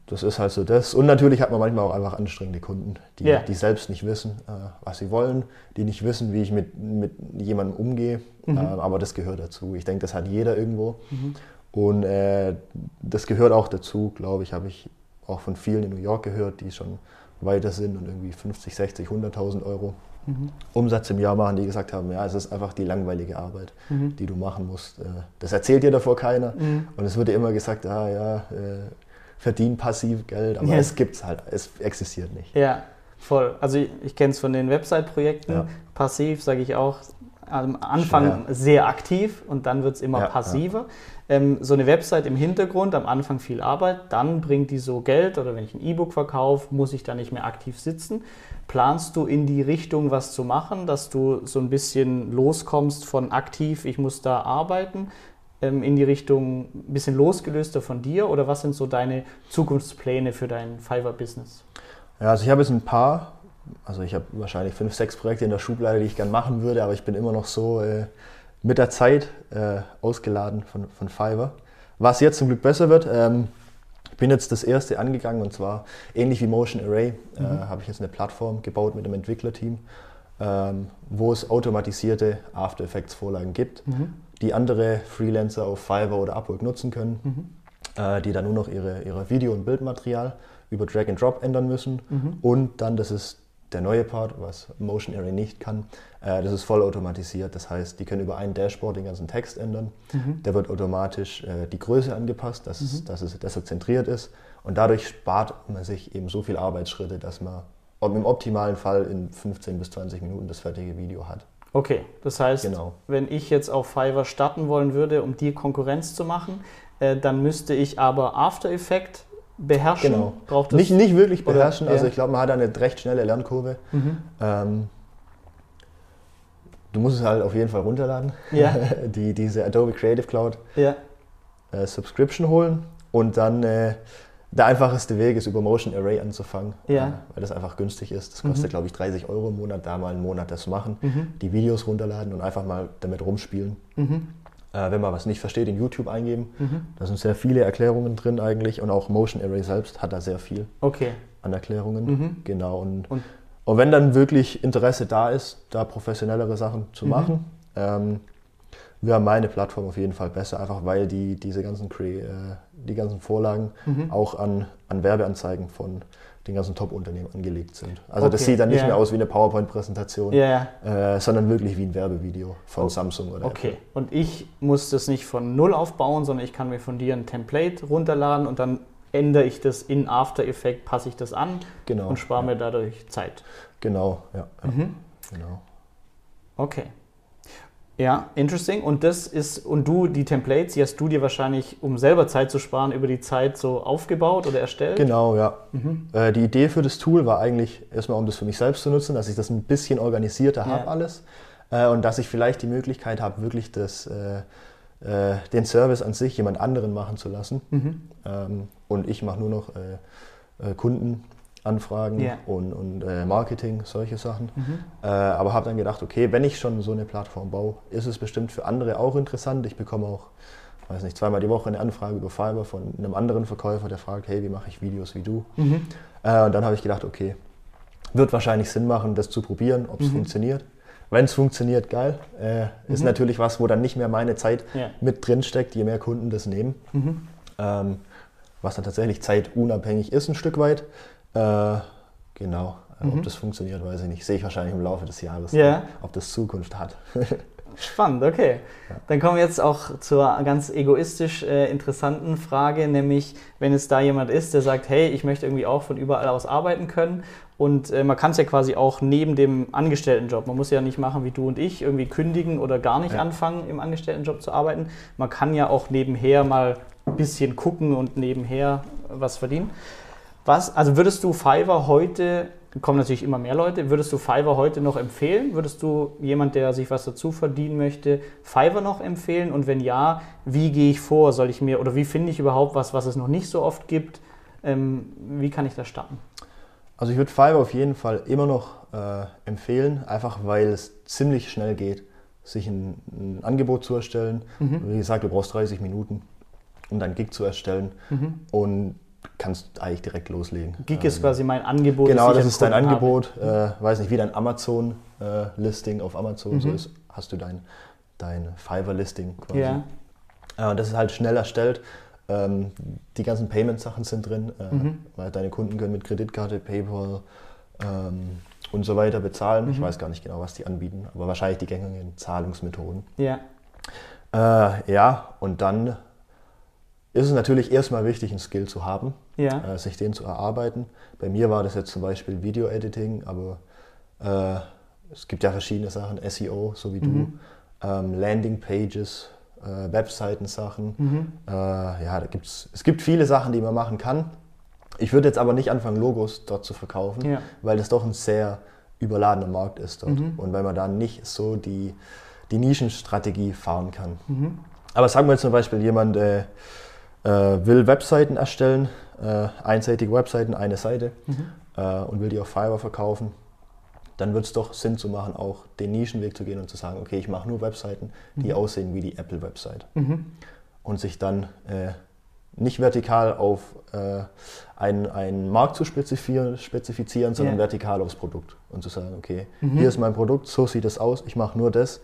das ist halt so das. Und natürlich hat man manchmal auch einfach anstrengende Kunden, die, yeah. die selbst nicht wissen, äh, was sie wollen, die nicht wissen, wie ich mit, mit jemandem umgehe. Mhm. Äh, aber das gehört dazu. Ich denke, das hat jeder irgendwo. Mhm. Und äh, das gehört auch dazu, glaube ich, habe ich auch von vielen in New York gehört, die schon weiter sind und irgendwie 50, 60, 100.000 Euro mhm. Umsatz im Jahr machen, die gesagt haben, ja, es ist einfach die langweilige Arbeit, mhm. die du machen musst. Äh, das erzählt dir davor keiner. Mhm. Und es wird dir immer gesagt, ah, ja, äh, verdien passiv Geld, aber ja. es gibt es halt, es existiert nicht. Ja, voll. Also ich, ich kenne es von den Website-Projekten. Ja. Passiv sage ich auch, am Anfang Schwer. sehr aktiv und dann wird es immer ja, passiver. Ja. Ähm, so eine Website im Hintergrund, am Anfang viel Arbeit, dann bringt die so Geld oder wenn ich ein E-Book verkaufe, muss ich da nicht mehr aktiv sitzen. Planst du in die Richtung was zu machen, dass du so ein bisschen loskommst von aktiv, ich muss da arbeiten, ähm, in die Richtung ein bisschen losgelöster von dir oder was sind so deine Zukunftspläne für dein Fiverr-Business? Ja, also ich habe jetzt ein paar also ich habe wahrscheinlich fünf, sechs Projekte in der Schublade, die ich gerne machen würde, aber ich bin immer noch so äh, mit der Zeit äh, ausgeladen von, von Fiverr. Was jetzt zum Glück besser wird, ähm, bin jetzt das erste angegangen und zwar ähnlich wie Motion Array äh, mhm. habe ich jetzt eine Plattform gebaut mit einem Entwicklerteam, ähm, wo es automatisierte After Effects Vorlagen gibt, mhm. die andere Freelancer auf Fiverr oder Upwork nutzen können, mhm. äh, die dann nur noch ihre, ihre Video- und Bildmaterial über Drag and Drop ändern müssen mhm. und dann, das ist der neue Part, was Motion Array nicht kann, äh, das ist vollautomatisiert. Das heißt, die können über ein Dashboard den ganzen Text ändern. Mhm. Der wird automatisch äh, die Größe angepasst, dass, mhm. es, dass, es, dass er zentriert ist. Und dadurch spart man sich eben so viele Arbeitsschritte, dass man im optimalen Fall in 15 bis 20 Minuten das fertige Video hat. Okay, das heißt, genau. wenn ich jetzt auf Fiverr starten wollen würde, um dir Konkurrenz zu machen, äh, dann müsste ich aber After Effects beherrschen? Genau. Braucht das nicht, nicht wirklich beherrschen, oder, also ich glaube, man hat eine recht schnelle Lernkurve. Mhm. Ähm, du musst es halt auf jeden Fall runterladen, ja. die, diese Adobe Creative Cloud ja. äh, Subscription holen und dann äh, der einfachste Weg ist, über Motion Array anzufangen, ja. äh, weil das einfach günstig ist. Das kostet, mhm. glaube ich, 30 Euro im Monat, da mal einen Monat das machen, mhm. die Videos runterladen und einfach mal damit rumspielen. Äh, wenn man was nicht versteht, in YouTube eingeben. Mhm. Da sind sehr viele Erklärungen drin eigentlich und auch Motion Array selbst hat da sehr viel okay. an Erklärungen. Mhm. Genau. Und, und, und, wenn dann wirklich Interesse da ist, da professionellere Sachen zu mhm. machen, ähm, wäre meine Plattform auf jeden Fall besser, einfach weil die diese ganzen, äh, die ganzen Vorlagen mhm. auch an, an Werbeanzeigen von den ganzen Top-Unternehmen angelegt sind. Also okay. das sieht dann nicht yeah. mehr aus wie eine PowerPoint-Präsentation, yeah. äh, sondern wirklich wie ein Werbevideo von oh. Samsung oder Okay, Apple. und ich muss das nicht von Null aufbauen, sondern ich kann mir von dir ein Template runterladen und dann ändere ich das in After Effects, passe ich das an genau. und spare ja. mir dadurch Zeit. Genau, ja. ja. Mhm. Genau. Okay. Ja, interesting. Und das ist, und du, die Templates, die hast du dir wahrscheinlich, um selber Zeit zu sparen, über die Zeit so aufgebaut oder erstellt? Genau, ja. Mhm. Äh, die Idee für das Tool war eigentlich erstmal, um das für mich selbst zu nutzen, dass ich das ein bisschen organisierter ja. habe alles. Äh, und dass ich vielleicht die Möglichkeit habe, wirklich das, äh, äh den Service an sich jemand anderen machen zu lassen. Mhm. Ähm, und ich mache nur noch äh, äh, Kunden Anfragen yeah. und, und äh, Marketing, solche Sachen. Mhm. Äh, aber habe dann gedacht, okay, wenn ich schon so eine Plattform baue, ist es bestimmt für andere auch interessant. Ich bekomme auch, weiß nicht, zweimal die Woche eine Anfrage über Fiverr von einem anderen Verkäufer, der fragt, hey, wie mache ich Videos wie du? Mhm. Äh, und dann habe ich gedacht, okay, wird wahrscheinlich Sinn machen, das zu probieren, ob es mhm. funktioniert. Wenn es funktioniert, geil. Äh, ist mhm. natürlich was, wo dann nicht mehr meine Zeit yeah. mit drin steckt, je mehr Kunden das nehmen. Mhm. Ähm, was dann tatsächlich zeitunabhängig ist, ein Stück weit. Äh, genau. Mhm. Ob das funktioniert, weiß ich nicht. Sehe ich wahrscheinlich im Laufe des Jahres, yeah. ob das Zukunft hat. Spannend, okay. Ja. Dann kommen wir jetzt auch zur ganz egoistisch äh, interessanten Frage, nämlich wenn es da jemand ist, der sagt, hey, ich möchte irgendwie auch von überall aus arbeiten können und äh, man kann es ja quasi auch neben dem Angestelltenjob, man muss ja nicht machen wie du und ich, irgendwie kündigen oder gar nicht ja. anfangen im Angestelltenjob zu arbeiten. Man kann ja auch nebenher mal ein bisschen gucken und nebenher was verdienen. Was, also würdest du Fiverr heute, kommen natürlich immer mehr Leute, würdest du Fiverr heute noch empfehlen? Würdest du jemand, der sich was dazu verdienen möchte, Fiverr noch empfehlen? Und wenn ja, wie gehe ich vor? Soll ich mir oder wie finde ich überhaupt was, was es noch nicht so oft gibt? Ähm, wie kann ich da starten? Also ich würde Fiverr auf jeden Fall immer noch äh, empfehlen, einfach weil es ziemlich schnell geht, sich ein, ein Angebot zu erstellen. Mhm. Wie gesagt, du brauchst 30 Minuten, um dein Gig zu erstellen. Mhm. Und kannst eigentlich direkt loslegen. Gig ist ähm, quasi mein Angebot. Genau, das ist dein Angebot. Äh, weiß nicht, wie dein Amazon-Listing äh, auf Amazon mhm. so ist, hast du dein, dein Fiverr-Listing quasi. Ja. Äh, das ist halt schnell erstellt. Ähm, die ganzen Payment-Sachen sind drin, äh, mhm. weil deine Kunden können mit Kreditkarte, PayPal, ähm, und so weiter bezahlen. Ich weiß gar nicht genau, was die anbieten, aber wahrscheinlich die gängigen Zahlungsmethoden. Ja. Äh, ja, und dann ist es natürlich erstmal wichtig, einen Skill zu haben, Ja. äh, sich den zu erarbeiten. Bei mir war das jetzt zum Beispiel Video-Editing, aber äh, es gibt ja verschiedene Sachen, SEO, so wie du, ähm, Landing-Pages, äh, Webseiten-Sachen. Äh, ja, da gibt's, es gibt viele Sachen, die man machen kann. Ich würde jetzt aber nicht anfangen, Logos dort zu verkaufen, Ja. weil das doch ein sehr überladener Markt ist dort und weil man da nicht so die, die Nischenstrategie fahren kann. Aber sagen wir jetzt zum Beispiel, jemand äh, will Webseiten erstellen, äh, einseitige Webseiten, eine Seite äh, und will die auf Fiverr verkaufen, dann wird es doch Sinn zu machen, auch den Nischenweg zu gehen und zu sagen, okay, ich mache nur Webseiten, die aussehen wie die Apple-Website. Und sich dann äh, nicht vertikal auf äh, einen, einen Markt zu spezifizieren, spezifizieren sondern Ja. vertikal aufs Produkt. Und zu sagen, okay, hier ist mein Produkt, so sieht es aus, ich mache nur das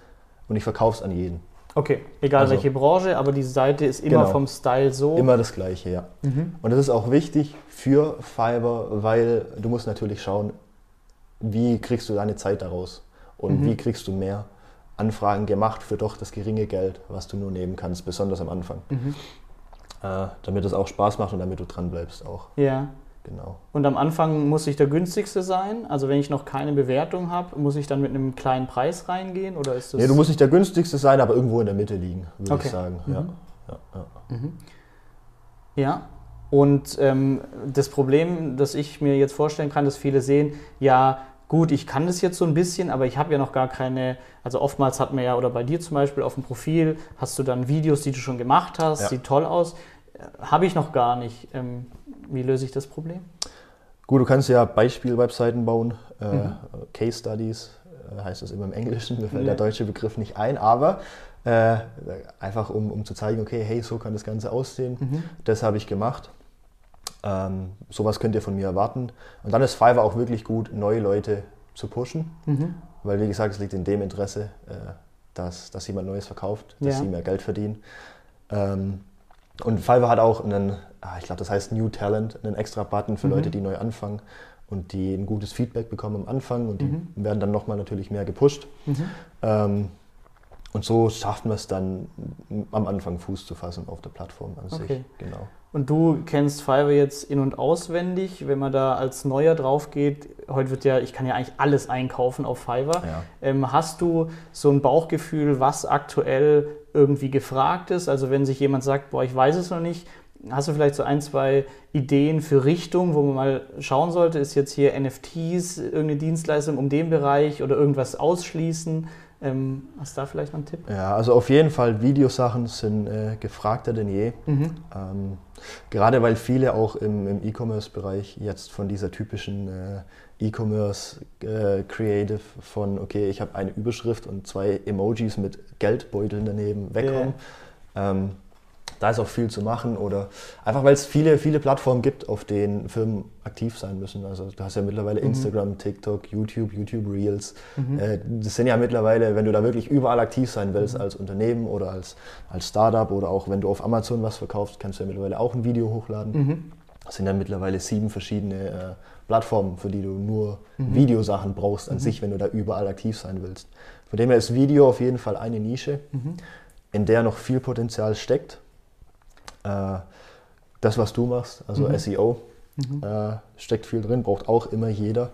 und ich verkaufe es an jeden. Okay, egal Also- welche Branche, aber die Seite ist immer Genau. vom Style so. Immer das Gleiche, ja. Und das ist auch wichtig für Fiverr, weil du musst natürlich schauen, wie kriegst du deine Zeit daraus und wie kriegst du mehr Anfragen gemacht für doch das geringe Geld, was du nur nehmen kannst, besonders am Anfang. Äh, damit es auch Spaß macht und damit du dran bleibst auch. Ja. Genau. Und am Anfang muss ich der günstigste sein. Also wenn ich noch keine Bewertung habe, muss ich dann mit einem kleinen Preis reingehen oder ist das? Nee, du musst nicht der günstigste sein, aber irgendwo in der Mitte liegen, würde Okay. ich sagen. Ja. Ja, ja. Ja. Und ähm, das Problem, das ich mir jetzt vorstellen kann, dass viele sehen, ja gut, ich kann das jetzt so ein bisschen, aber ich habe ja noch gar keine, also oftmals hat man ja, oder bei dir zum Beispiel auf dem Profil, hast du dann Videos, die du schon gemacht hast, Ja. sieht toll aus, Äh, habe ich noch gar nicht. Ähm, wie löse ich das Problem? Gut, du kannst ja Beispiel-Webseiten bauen, äh, Mhm. Case Studies äh, heißt das immer im Englischen, mir fällt Ja. der deutsche Begriff nicht ein, aber äh, einfach um, um zu zeigen, okay, hey, so kann das Ganze aussehen, Mhm. das habe ich gemacht. Ähm, sowas könnt ihr von mir erwarten. Und dann ist Fiverr auch wirklich gut, neue Leute zu pushen, Mhm. weil wie gesagt, es liegt in dem Interesse, äh, dass, dass jemand Neues verkauft, dass Ja. sie mehr Geld verdienen. Ähm, und Fiverr hat auch einen, ah, ich glaube, das heißt New Talent, einen extra Button für Mhm. Leute, die neu anfangen und die ein gutes Feedback bekommen am Anfang und die werden dann nochmal natürlich mehr gepusht. Mhm. Ähm, und so schafft man es dann am Anfang Fuß zu fassen auf der Plattform an Okay. sich. Genau. Und du kennst Fiverr jetzt in- und auswendig, wenn man da als Neuer drauf geht. Heute wird ja, ich kann ja eigentlich alles einkaufen auf Fiverr. Ja. Ähm, hast du so ein Bauchgefühl, was aktuell irgendwie gefragt ist? Also wenn sich jemand sagt, boah, ich weiß es noch nicht, hast du vielleicht so ein, zwei Ideen für Richtung, wo man mal schauen sollte? Ist jetzt hier NFTs irgendeine Dienstleistung um den Bereich oder irgendwas ausschließen? Ähm, hast du da vielleicht noch einen Tipp? Ja, also auf jeden Fall Videosachen sind äh, gefragter denn je. Ähm, gerade weil viele auch im, im E-Commerce-Bereich jetzt von dieser typischen äh, E-Commerce-Creative von, okay, ich habe eine Überschrift und zwei Emojis mit Geldbeuteln daneben wegkommen. Ähm, da ist auch viel zu machen oder einfach weil es viele, viele Plattformen gibt, auf denen Firmen aktiv sein müssen. Also du hast ja mittlerweile Instagram, TikTok, YouTube, YouTube Reels. Äh, das sind ja mittlerweile, wenn du da wirklich überall aktiv sein willst als Unternehmen oder als, als Startup oder auch wenn du auf Amazon was verkaufst, kannst du ja mittlerweile auch ein Video hochladen. Das sind ja mittlerweile sieben verschiedene äh, Plattformen, für die du nur Videosachen brauchst an sich, wenn du da überall aktiv sein willst. Von dem her ist Video auf jeden Fall eine Nische, in der noch viel Potenzial steckt. Äh, das, was du machst, also SEO, äh, steckt viel drin, braucht auch immer jeder.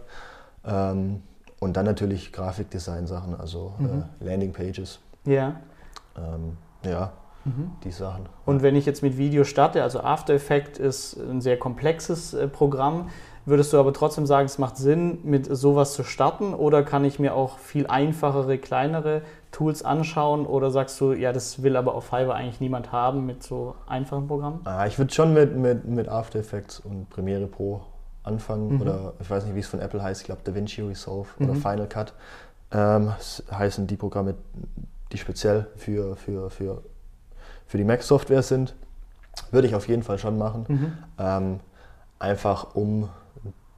Ähm, und dann natürlich Grafikdesign-Sachen, also äh, Landingpages. Ja. Ähm, ja, die Sachen. Und wenn ich jetzt mit Video starte, also After Effects ist ein sehr komplexes äh, Programm, würdest du aber trotzdem sagen, es macht Sinn, mit sowas zu starten? Oder kann ich mir auch viel einfachere, kleinere Tools anschauen? Oder sagst du, ja, das will aber auf Fiverr eigentlich niemand haben mit so einfachen Programmen? Ah, ich würde schon mit, mit, mit After Effects und Premiere Pro anfangen. Oder ich weiß nicht, wie es von Apple heißt, ich glaube DaVinci Resolve oder Final Cut. Ähm, das heißen die Programme, die speziell für, für, für, für die Mac-Software sind. Würde ich auf jeden Fall schon machen. Ähm, einfach um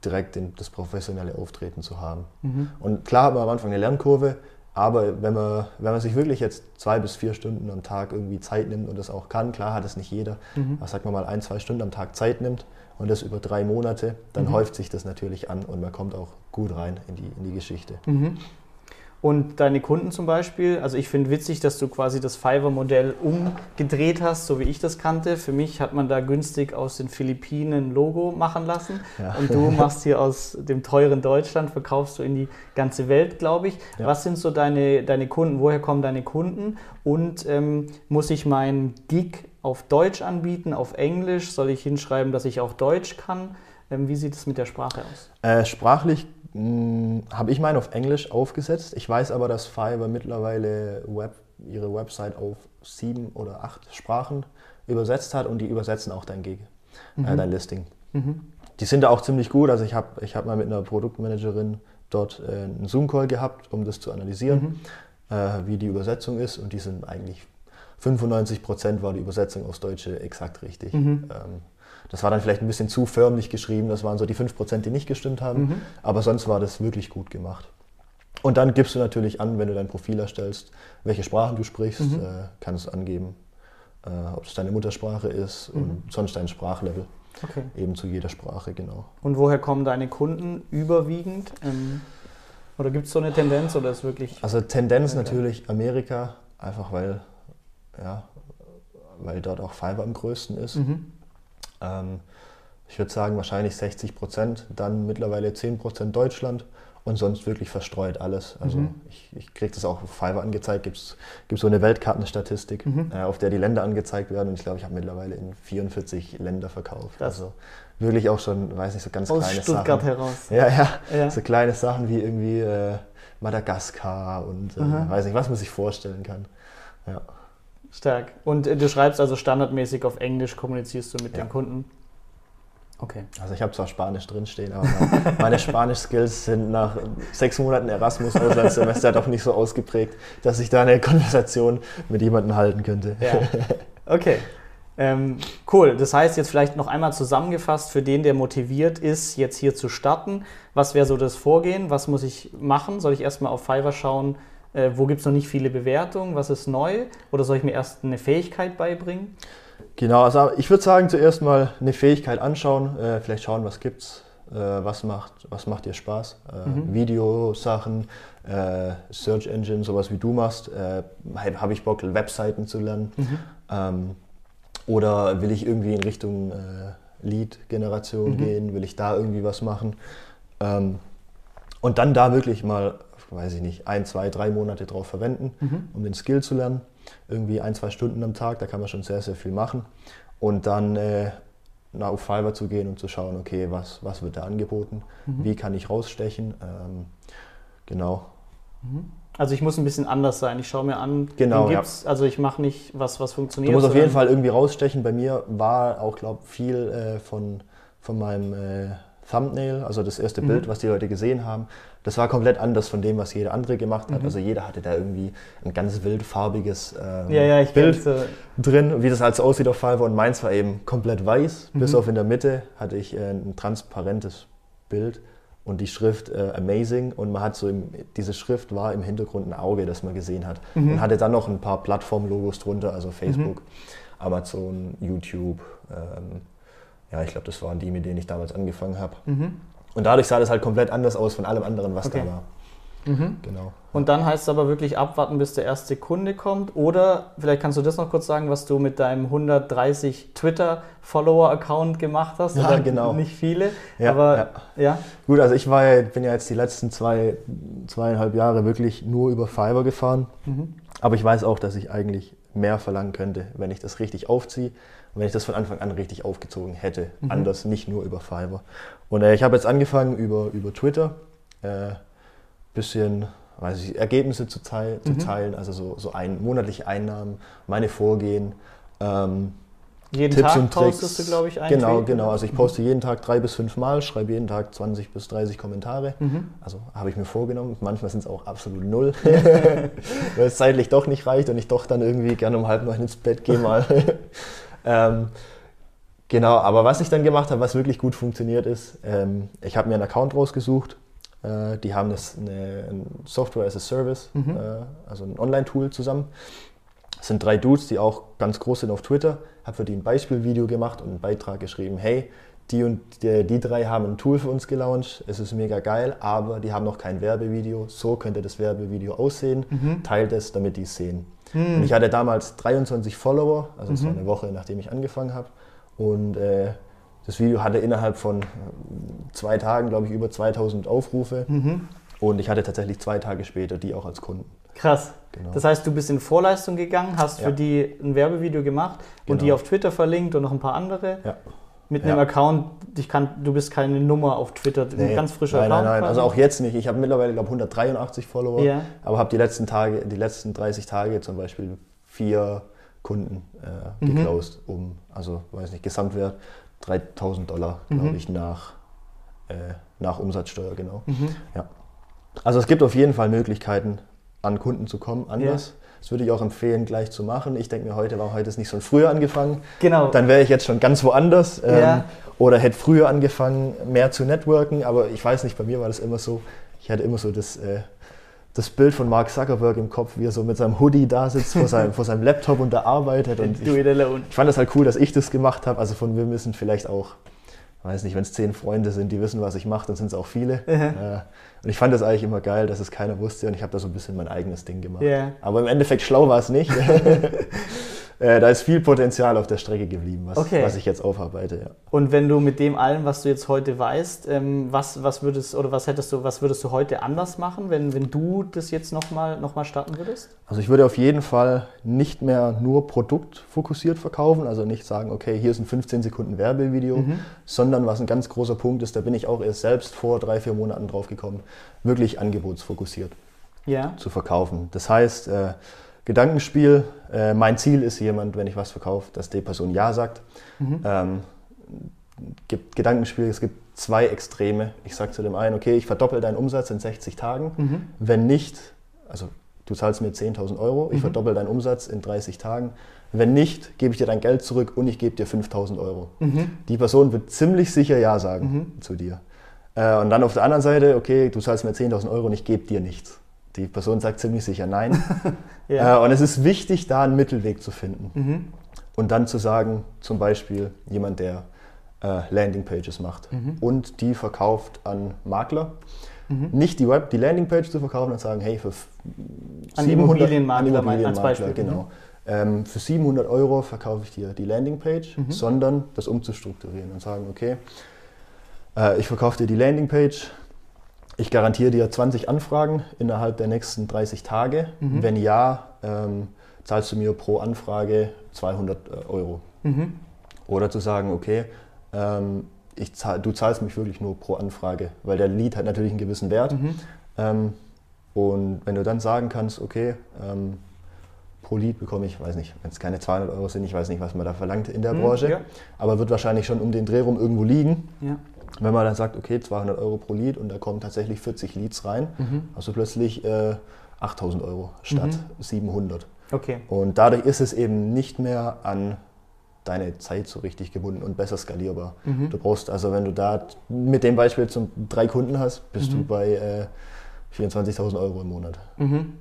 direkt das professionelle Auftreten zu haben. Und klar hat man am Anfang eine Lernkurve, aber wenn man, wenn man sich wirklich jetzt zwei bis vier Stunden am Tag irgendwie Zeit nimmt und das auch kann, klar hat es nicht jeder, aber sagen wir mal ein, zwei Stunden am Tag Zeit nimmt und das über drei Monate, dann mhm. häuft sich das natürlich an und man kommt auch gut rein in die, in die Geschichte. Und deine Kunden zum Beispiel, also ich finde witzig, dass du quasi das Fiverr-Modell umgedreht hast, so wie ich das kannte. Für mich hat man da günstig aus den Philippinen ein Logo machen lassen. Ja. Und du machst hier aus dem teuren Deutschland, verkaufst du in die ganze Welt, glaube ich. Ja. Was sind so deine, deine Kunden? Woher kommen deine Kunden? Und ähm, muss ich meinen Gig auf Deutsch anbieten, auf Englisch? Soll ich hinschreiben, dass ich auch Deutsch kann? Ähm, wie sieht es mit der Sprache aus? Äh, sprachlich habe ich meinen auf Englisch aufgesetzt. Ich weiß aber, dass Fiverr mittlerweile Web, ihre Website auf sieben oder acht Sprachen übersetzt hat und die übersetzen auch dein Gig, äh, mhm. äh, dein Listing. Mhm. Die sind da auch ziemlich gut. Also ich habe ich hab mal mit einer Produktmanagerin dort äh, einen Zoom-Call gehabt, um das zu analysieren, mhm. äh, wie die Übersetzung ist. Und die sind eigentlich 95 Prozent war die Übersetzung aufs Deutsche exakt richtig. Mhm. Ähm, das war dann vielleicht ein bisschen zu förmlich geschrieben, das waren so die 5%, die nicht gestimmt haben, mhm. aber sonst war das wirklich gut gemacht. Und dann gibst du natürlich an, wenn du dein Profil erstellst, welche Sprachen du sprichst, mhm. äh, kannst angeben, äh, ob es deine Muttersprache ist mhm. und sonst dein Sprachlevel. Okay. Eben zu jeder Sprache, genau. Und woher kommen deine Kunden überwiegend? Ähm, oder gibt es so eine Tendenz oder ist wirklich. Also Tendenz natürlich Amerika, einfach weil, ja, weil dort auch Fiverr am größten ist. Mhm. Ähm, ich würde sagen, wahrscheinlich 60 Prozent, dann mittlerweile 10 Prozent Deutschland und sonst wirklich verstreut alles. Also mhm. ich, ich kriege das auch auf Fiverr angezeigt, gibt es so eine Weltkartenstatistik, mhm. äh, auf der die Länder angezeigt werden und ich glaube, ich habe mittlerweile in 44 Länder verkauft. Das also wirklich auch schon, weiß nicht, so ganz Aus kleine Stuttgart Sachen. heraus. Ja, ja, ja, so kleine Sachen wie irgendwie äh, Madagaskar und äh, weiß nicht, was man sich vorstellen kann. Ja. Stark. Und äh, du schreibst also standardmäßig auf Englisch, kommunizierst du mit ja. den Kunden? Okay. Also ich habe zwar Spanisch drinstehen, aber meine Spanisch-Skills sind nach sechs Monaten Erasmus-Auslandssemester doch nicht so ausgeprägt, dass ich da eine Konversation mit jemandem halten könnte. Ja. Okay. Ähm, cool. Das heißt jetzt vielleicht noch einmal zusammengefasst für den, der motiviert ist, jetzt hier zu starten. Was wäre so das Vorgehen? Was muss ich machen? Soll ich erstmal auf Fiverr schauen, äh, wo gibt es noch nicht viele Bewertungen? Was ist neu? Oder soll ich mir erst eine Fähigkeit beibringen? Genau, also ich würde sagen, zuerst mal eine Fähigkeit anschauen, äh, vielleicht schauen, was gibt's, äh, was macht, was macht dir Spaß. Äh, mhm. Videosachen, äh, Search Engine, sowas wie du machst. Äh, Habe ich Bock, Webseiten zu lernen? Mhm. Ähm, oder will ich irgendwie in Richtung Lead-Generation mhm. gehen? Will ich da irgendwie was machen? Ähm, und dann da wirklich mal weiß ich nicht, ein, zwei, drei Monate drauf verwenden, mhm. um den Skill zu lernen. Irgendwie ein, zwei Stunden am Tag, da kann man schon sehr, sehr viel machen. Und dann äh, auf Fiverr zu gehen und zu schauen, okay, was, was wird da angeboten, mhm. wie kann ich rausstechen. Ähm, genau. Mhm. Also ich muss ein bisschen anders sein. Ich schaue mir an, genau, ja. also ich mache nicht was, was funktioniert. Du musst auf jeden Fall irgendwie rausstechen. Bei mir war auch, glaube ich, viel äh, von, von meinem äh, Thumbnail, also das erste mhm. Bild, was die Leute gesehen haben, das war komplett anders von dem, was jeder andere gemacht hat. Mhm. Also jeder hatte da irgendwie ein ganz wildfarbiges ähm, ja, ja, Bild so. drin, wie das halt aussieht auf Fiverr. Und meins war eben komplett weiß, mhm. bis auf in der Mitte hatte ich äh, ein transparentes Bild und die Schrift äh, Amazing und man hat so im, diese Schrift war im Hintergrund ein Auge, das man gesehen hat mhm. und hatte dann noch ein paar Plattformlogos drunter, also Facebook, mhm. Amazon, YouTube, ähm, ja, ich glaube, das waren die, mit denen ich damals angefangen habe. Mhm. Und dadurch sah das halt komplett anders aus von allem anderen, was okay. da war. Mhm. Genau. Und dann heißt es aber wirklich abwarten, bis der erste Kunde kommt. Oder vielleicht kannst du das noch kurz sagen, was du mit deinem 130 Twitter-Follower-Account gemacht hast. Ja, genau. Nicht viele. Ja, aber ja. ja. Gut, also ich war ja, bin ja jetzt die letzten zwei, zweieinhalb Jahre wirklich nur über Fiverr gefahren. Mhm. Aber ich weiß auch, dass ich eigentlich mehr verlangen könnte, wenn ich das richtig aufziehe wenn ich das von Anfang an richtig aufgezogen hätte. Mhm. Anders, nicht nur über Fiverr. Und äh, ich habe jetzt angefangen über, über Twitter, äh, bisschen weiß ich, Ergebnisse zu, teil, mhm. zu teilen, also so, so ein, monatliche Einnahmen, meine Vorgehen. Ähm, jeden Tipps Tag und Tricks. postest du, glaube ich, einen Genau, Tweet, genau. Also ich poste mhm. jeden Tag drei bis fünf Mal, schreibe jeden Tag 20 bis 30 Kommentare. Mhm. Also habe ich mir vorgenommen. Manchmal sind es auch absolut null, weil es zeitlich doch nicht reicht und ich doch dann irgendwie gerne um halb neun ins Bett gehe mal. Ähm, genau, aber was ich dann gemacht habe, was wirklich gut funktioniert ist, ähm, ich habe mir einen Account rausgesucht. Äh, die haben das eine, ein Software as a Service, mhm. äh, also ein Online-Tool zusammen. Das sind drei Dudes, die auch ganz groß sind auf Twitter. Habe für die ein Beispielvideo gemacht und einen Beitrag geschrieben, hey, die und die, die drei haben ein Tool für uns gelauncht, es ist mega geil, aber die haben noch kein Werbevideo. So könnte das Werbevideo aussehen. Mhm. Teilt es, damit die es sehen. Hm. Und ich hatte damals 23 Follower, also es war eine Woche, nachdem ich angefangen habe. Und äh, das Video hatte innerhalb von äh, zwei Tagen, glaube ich, über 2000 Aufrufe. Mhm. Und ich hatte tatsächlich zwei Tage später die auch als Kunden. Krass. Genau. Das heißt, du bist in Vorleistung gegangen, hast Ja. für die ein Werbevideo gemacht und Genau. die auf Twitter verlinkt und noch ein paar andere. Ja. Mit Ja. einem Account, ich kann, du bist keine Nummer auf Twitter, ein ganz frischer nein, Account. Nein, nein, also auch jetzt nicht. Ich habe mittlerweile, glaube ich, 183 Follower, Ja. aber habe die letzten Tage, die letzten 30 Tage zum Beispiel vier Kunden äh, Mhm. geclosed, um, also weiß nicht, Gesamtwert 3000 Dollar, glaube Mhm. ich, nach, äh, nach Umsatzsteuer, genau. Mhm. Ja. Also es gibt auf jeden Fall Möglichkeiten, an Kunden zu kommen, anders. Das würde ich auch empfehlen, gleich zu machen. Ich denke mir heute, war heute ist nicht ein früher angefangen, Genau. dann wäre ich jetzt schon ganz woanders. Ähm, Ja. Oder hätte früher angefangen, mehr zu networken. Aber ich weiß nicht, bei mir war das immer so, ich hatte immer so das, äh, das Bild von Mark Zuckerberg im Kopf, wie er so mit seinem Hoodie da sitzt, vor seinem, vor seinem Laptop und da arbeitet. Und ich, ich fand das halt cool, dass ich das gemacht habe. Also von wir müssen vielleicht auch, weiß nicht, wenn es zehn Freunde sind, die wissen, was ich mache, dann sind es auch viele. Äh, und ich fand das eigentlich immer geil, dass es keiner wusste und ich habe da so ein bisschen mein eigenes Ding gemacht. Ja. Aber im Endeffekt schlau war es nicht. äh, da ist viel Potenzial auf der Strecke geblieben, was, Okay. was ich jetzt aufarbeite. Ja. Und wenn du mit dem allem, was du jetzt heute weißt, ähm, was, was würdest oder was hättest du, was würdest du heute anders machen, wenn, wenn du das jetzt nochmal noch mal starten würdest? Also ich würde auf jeden Fall nicht mehr nur produktfokussiert verkaufen, also nicht sagen, okay, hier ist ein 15 Sekunden Werbevideo, sondern was ein ganz großer Punkt ist, da bin ich auch erst selbst vor drei, vier Monaten drauf gekommen, wirklich angebotsfokussiert Ja. zu verkaufen. Das heißt, äh, Gedankenspiel, äh, mein Ziel ist jemand, wenn ich was verkaufe, dass die Person Ja sagt. Ähm, gibt Gedankenspiel, es gibt zwei Extreme. Ich sage zu dem einen, okay, ich verdoppel deinen Umsatz in 60 Tagen. Wenn nicht, also du zahlst mir 10.000 Euro, ich verdoppel deinen Umsatz in 30 Tagen. Wenn nicht, gebe ich dir dein Geld zurück und ich gebe dir 5.000 Euro. Die Person wird ziemlich sicher Ja sagen zu dir. Äh, und dann auf der anderen Seite, okay, du zahlst mir 10.000 Euro und ich gebe dir nichts. Die Person sagt ziemlich sicher Nein. Ja. Äh, und es ist wichtig, da einen Mittelweg zu finden. Und dann zu sagen, zum Beispiel jemand, der äh, Landingpages macht und die verkauft an Makler. Nicht die, Web, die Landingpage zu verkaufen und sagen, hey, für An 700 Immobilienmakler an mein- als Beispiel. Genau. Ähm, für 700 Euro verkaufe ich dir die Landingpage, Mhm. sondern das umzustrukturieren und sagen, okay, äh, ich verkaufe dir die Landingpage, ich garantiere dir 20 Anfragen innerhalb der nächsten 30 Tage. Mhm. Wenn ja, ähm, zahlst du mir pro Anfrage 200 Euro. Mhm. Oder zu sagen, okay, ähm, ich zahl, du zahlst mich wirklich nur pro Anfrage, weil der Lead hat natürlich einen gewissen Wert. Mhm. Ähm, und wenn du dann sagen kannst, okay, ähm, pro Lead bekomme ich, weiß nicht, wenn es keine 200 Euro sind, ich weiß nicht, was man da verlangt in der Mhm, Branche, ja. aber wird wahrscheinlich schon um den Dreh rum irgendwo liegen. Ja. Wenn man dann sagt, okay, 200 Euro pro Lead und da kommen tatsächlich 40 Leads rein, Mhm. hast du plötzlich äh, 8000 Euro statt 700. Okay. Und dadurch ist es eben nicht mehr an deine Zeit so richtig gebunden und besser skalierbar. Mhm. Du brauchst also, wenn du da mit dem Beispiel zum drei Kunden hast, bist Mhm. du bei äh, 24.000 Euro im Monat. Mhm.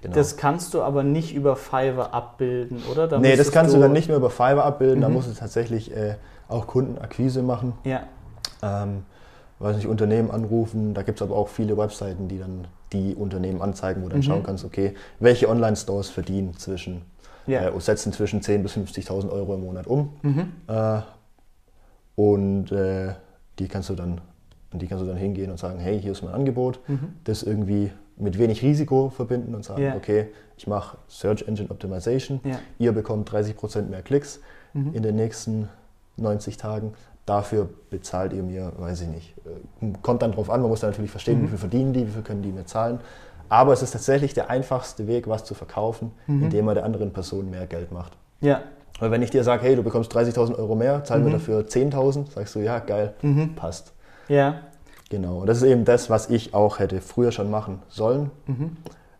Genau. Das kannst du aber nicht über Fiverr abbilden, oder? Da nee, das kannst du dann nicht mehr über Fiverr abbilden, da Mhm. musst du tatsächlich äh, auch Kundenakquise machen. Ja. Ähm, weiß nicht, Unternehmen anrufen, da gibt es aber auch viele Webseiten, die dann die Unternehmen anzeigen, wo du dann Mhm. schauen kannst, okay, welche Online-Stores verdienen zwischen, Ja. äh, setzen zwischen 10.000 bis 50.000 Euro im Monat um. Mhm. Äh, und äh, die kannst du dann und die kannst du dann hingehen und sagen, hey, hier ist mein Angebot, Mhm. das irgendwie mit wenig Risiko verbinden und sagen, Ja. okay, ich mache Search Engine Optimization, Ja. ihr bekommt 30% mehr Klicks Mhm. in den nächsten 90 Tagen. Dafür bezahlt ihr mir, weiß ich nicht. äh, Kommt dann drauf an, man muss dann natürlich verstehen, Mhm. wie viel verdienen die, wie viel können die mir zahlen. Aber es ist tatsächlich der einfachste Weg, was zu verkaufen, Mhm. indem man der anderen Person mehr Geld macht. Ja. Weil wenn ich dir sage, hey, du bekommst 30.000 Euro mehr, zahl mir Mhm. dafür 10.000, sagst du, ja, geil, Mhm. passt. Ja. Genau. Und das ist eben das, was ich auch hätte früher schon machen sollen. Mhm.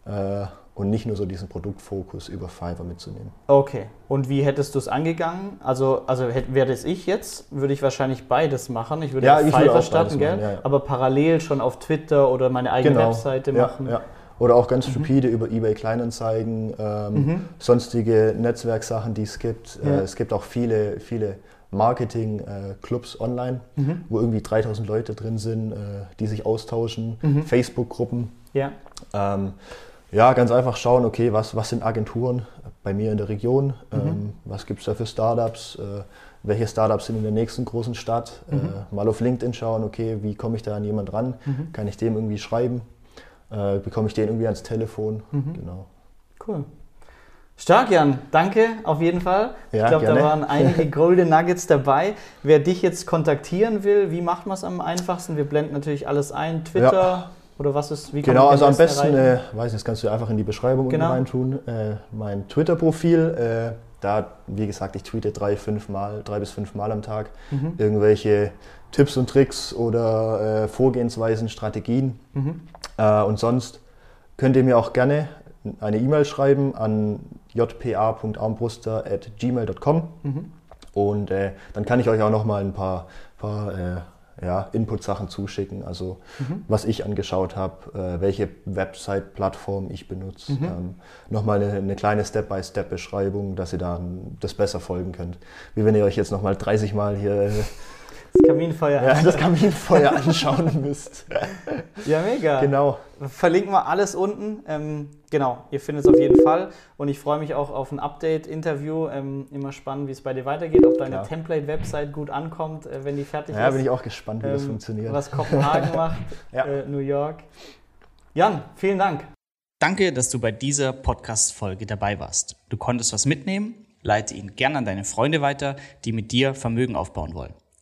Äh, und nicht nur so diesen Produktfokus über Fiverr mitzunehmen. Okay. Und wie hättest du es angegangen? Also, also hätte, wäre das ich jetzt, würde ich wahrscheinlich beides machen. Ich würde Ja, ich würde Fiverr beides starten, gell? ja, ja. Aber parallel schon auf Twitter oder meine eigene Webseite ja, machen. Ja. Oder auch ganz stupide über eBay Kleinanzeigen, ähm, Mhm. sonstige Netzwerksachen, die es gibt. Äh, es gibt auch viele, viele Marketing-Clubs online, wo irgendwie 3000 Leute drin sind, äh, die sich austauschen, Facebook-Gruppen. Ja. Ähm, ja, ganz einfach schauen, okay, was, was sind Agenturen bei mir in der Region, ähm, was gibt es da für Startups, äh, welche Startups sind in der nächsten großen Stadt, äh, mal auf LinkedIn schauen, okay, wie komme ich da an jemand ran, kann ich dem irgendwie schreiben, äh, bekomme ich den irgendwie ans Telefon, genau. Cool. Stark, Jan. Danke auf jeden Fall. Ja, ich glaube, da waren einige Golden Nuggets dabei. Wer dich jetzt kontaktieren will, wie macht man es am einfachsten? Wir blenden natürlich alles ein. Twitter Ja. Oder was ist? Wie kann Genau, also am besten, äh, weiß nicht, das kannst du einfach in die Beschreibung unten Genau. reintun. Äh, mein Twitter-Profil, äh, da, wie gesagt, ich tweete drei, fünf Mal, drei bis fünf Mal am Tag Mhm. irgendwelche Tipps und Tricks oder äh, Vorgehensweisen, Strategien. Mhm. Äh, und sonst könnt ihr mir auch gerne eine E-Mail schreiben an jpa.armbruster.gmail.com Mhm. und äh, dann kann ich euch auch noch mal ein paar, paar äh, ja, Input-Sachen zuschicken, also Mhm. was ich angeschaut habe, äh, welche Website-Plattform ich benutze. Mhm. Ähm, Nochmal eine, eine kleine Step-by-Step-Beschreibung, dass ihr dann das besser folgen könnt. Wie wenn ihr euch jetzt nochmal 30 Mal hier Das Kaminfeuer. ja, das Kaminfeuer anschauen müsst. Ja, mega. Genau. Verlinken wir alles unten. Ähm, genau, ihr findet es auf jeden Fall. Und ich freue mich auch auf ein Update-Interview. Ähm, immer spannend, wie es bei dir weitergeht, ob deine. Template-Website gut ankommt, äh, wenn die fertig Ja, ist. bin ich auch gespannt, wie das Ähm, funktioniert. Was Kopenhagen macht, Ja. äh, New York. Jan, vielen Dank. Danke, dass du bei dieser Podcast-Folge dabei warst. Du konntest was mitnehmen. Leite ihn gern an deine Freunde weiter, die mit dir Vermögen aufbauen wollen.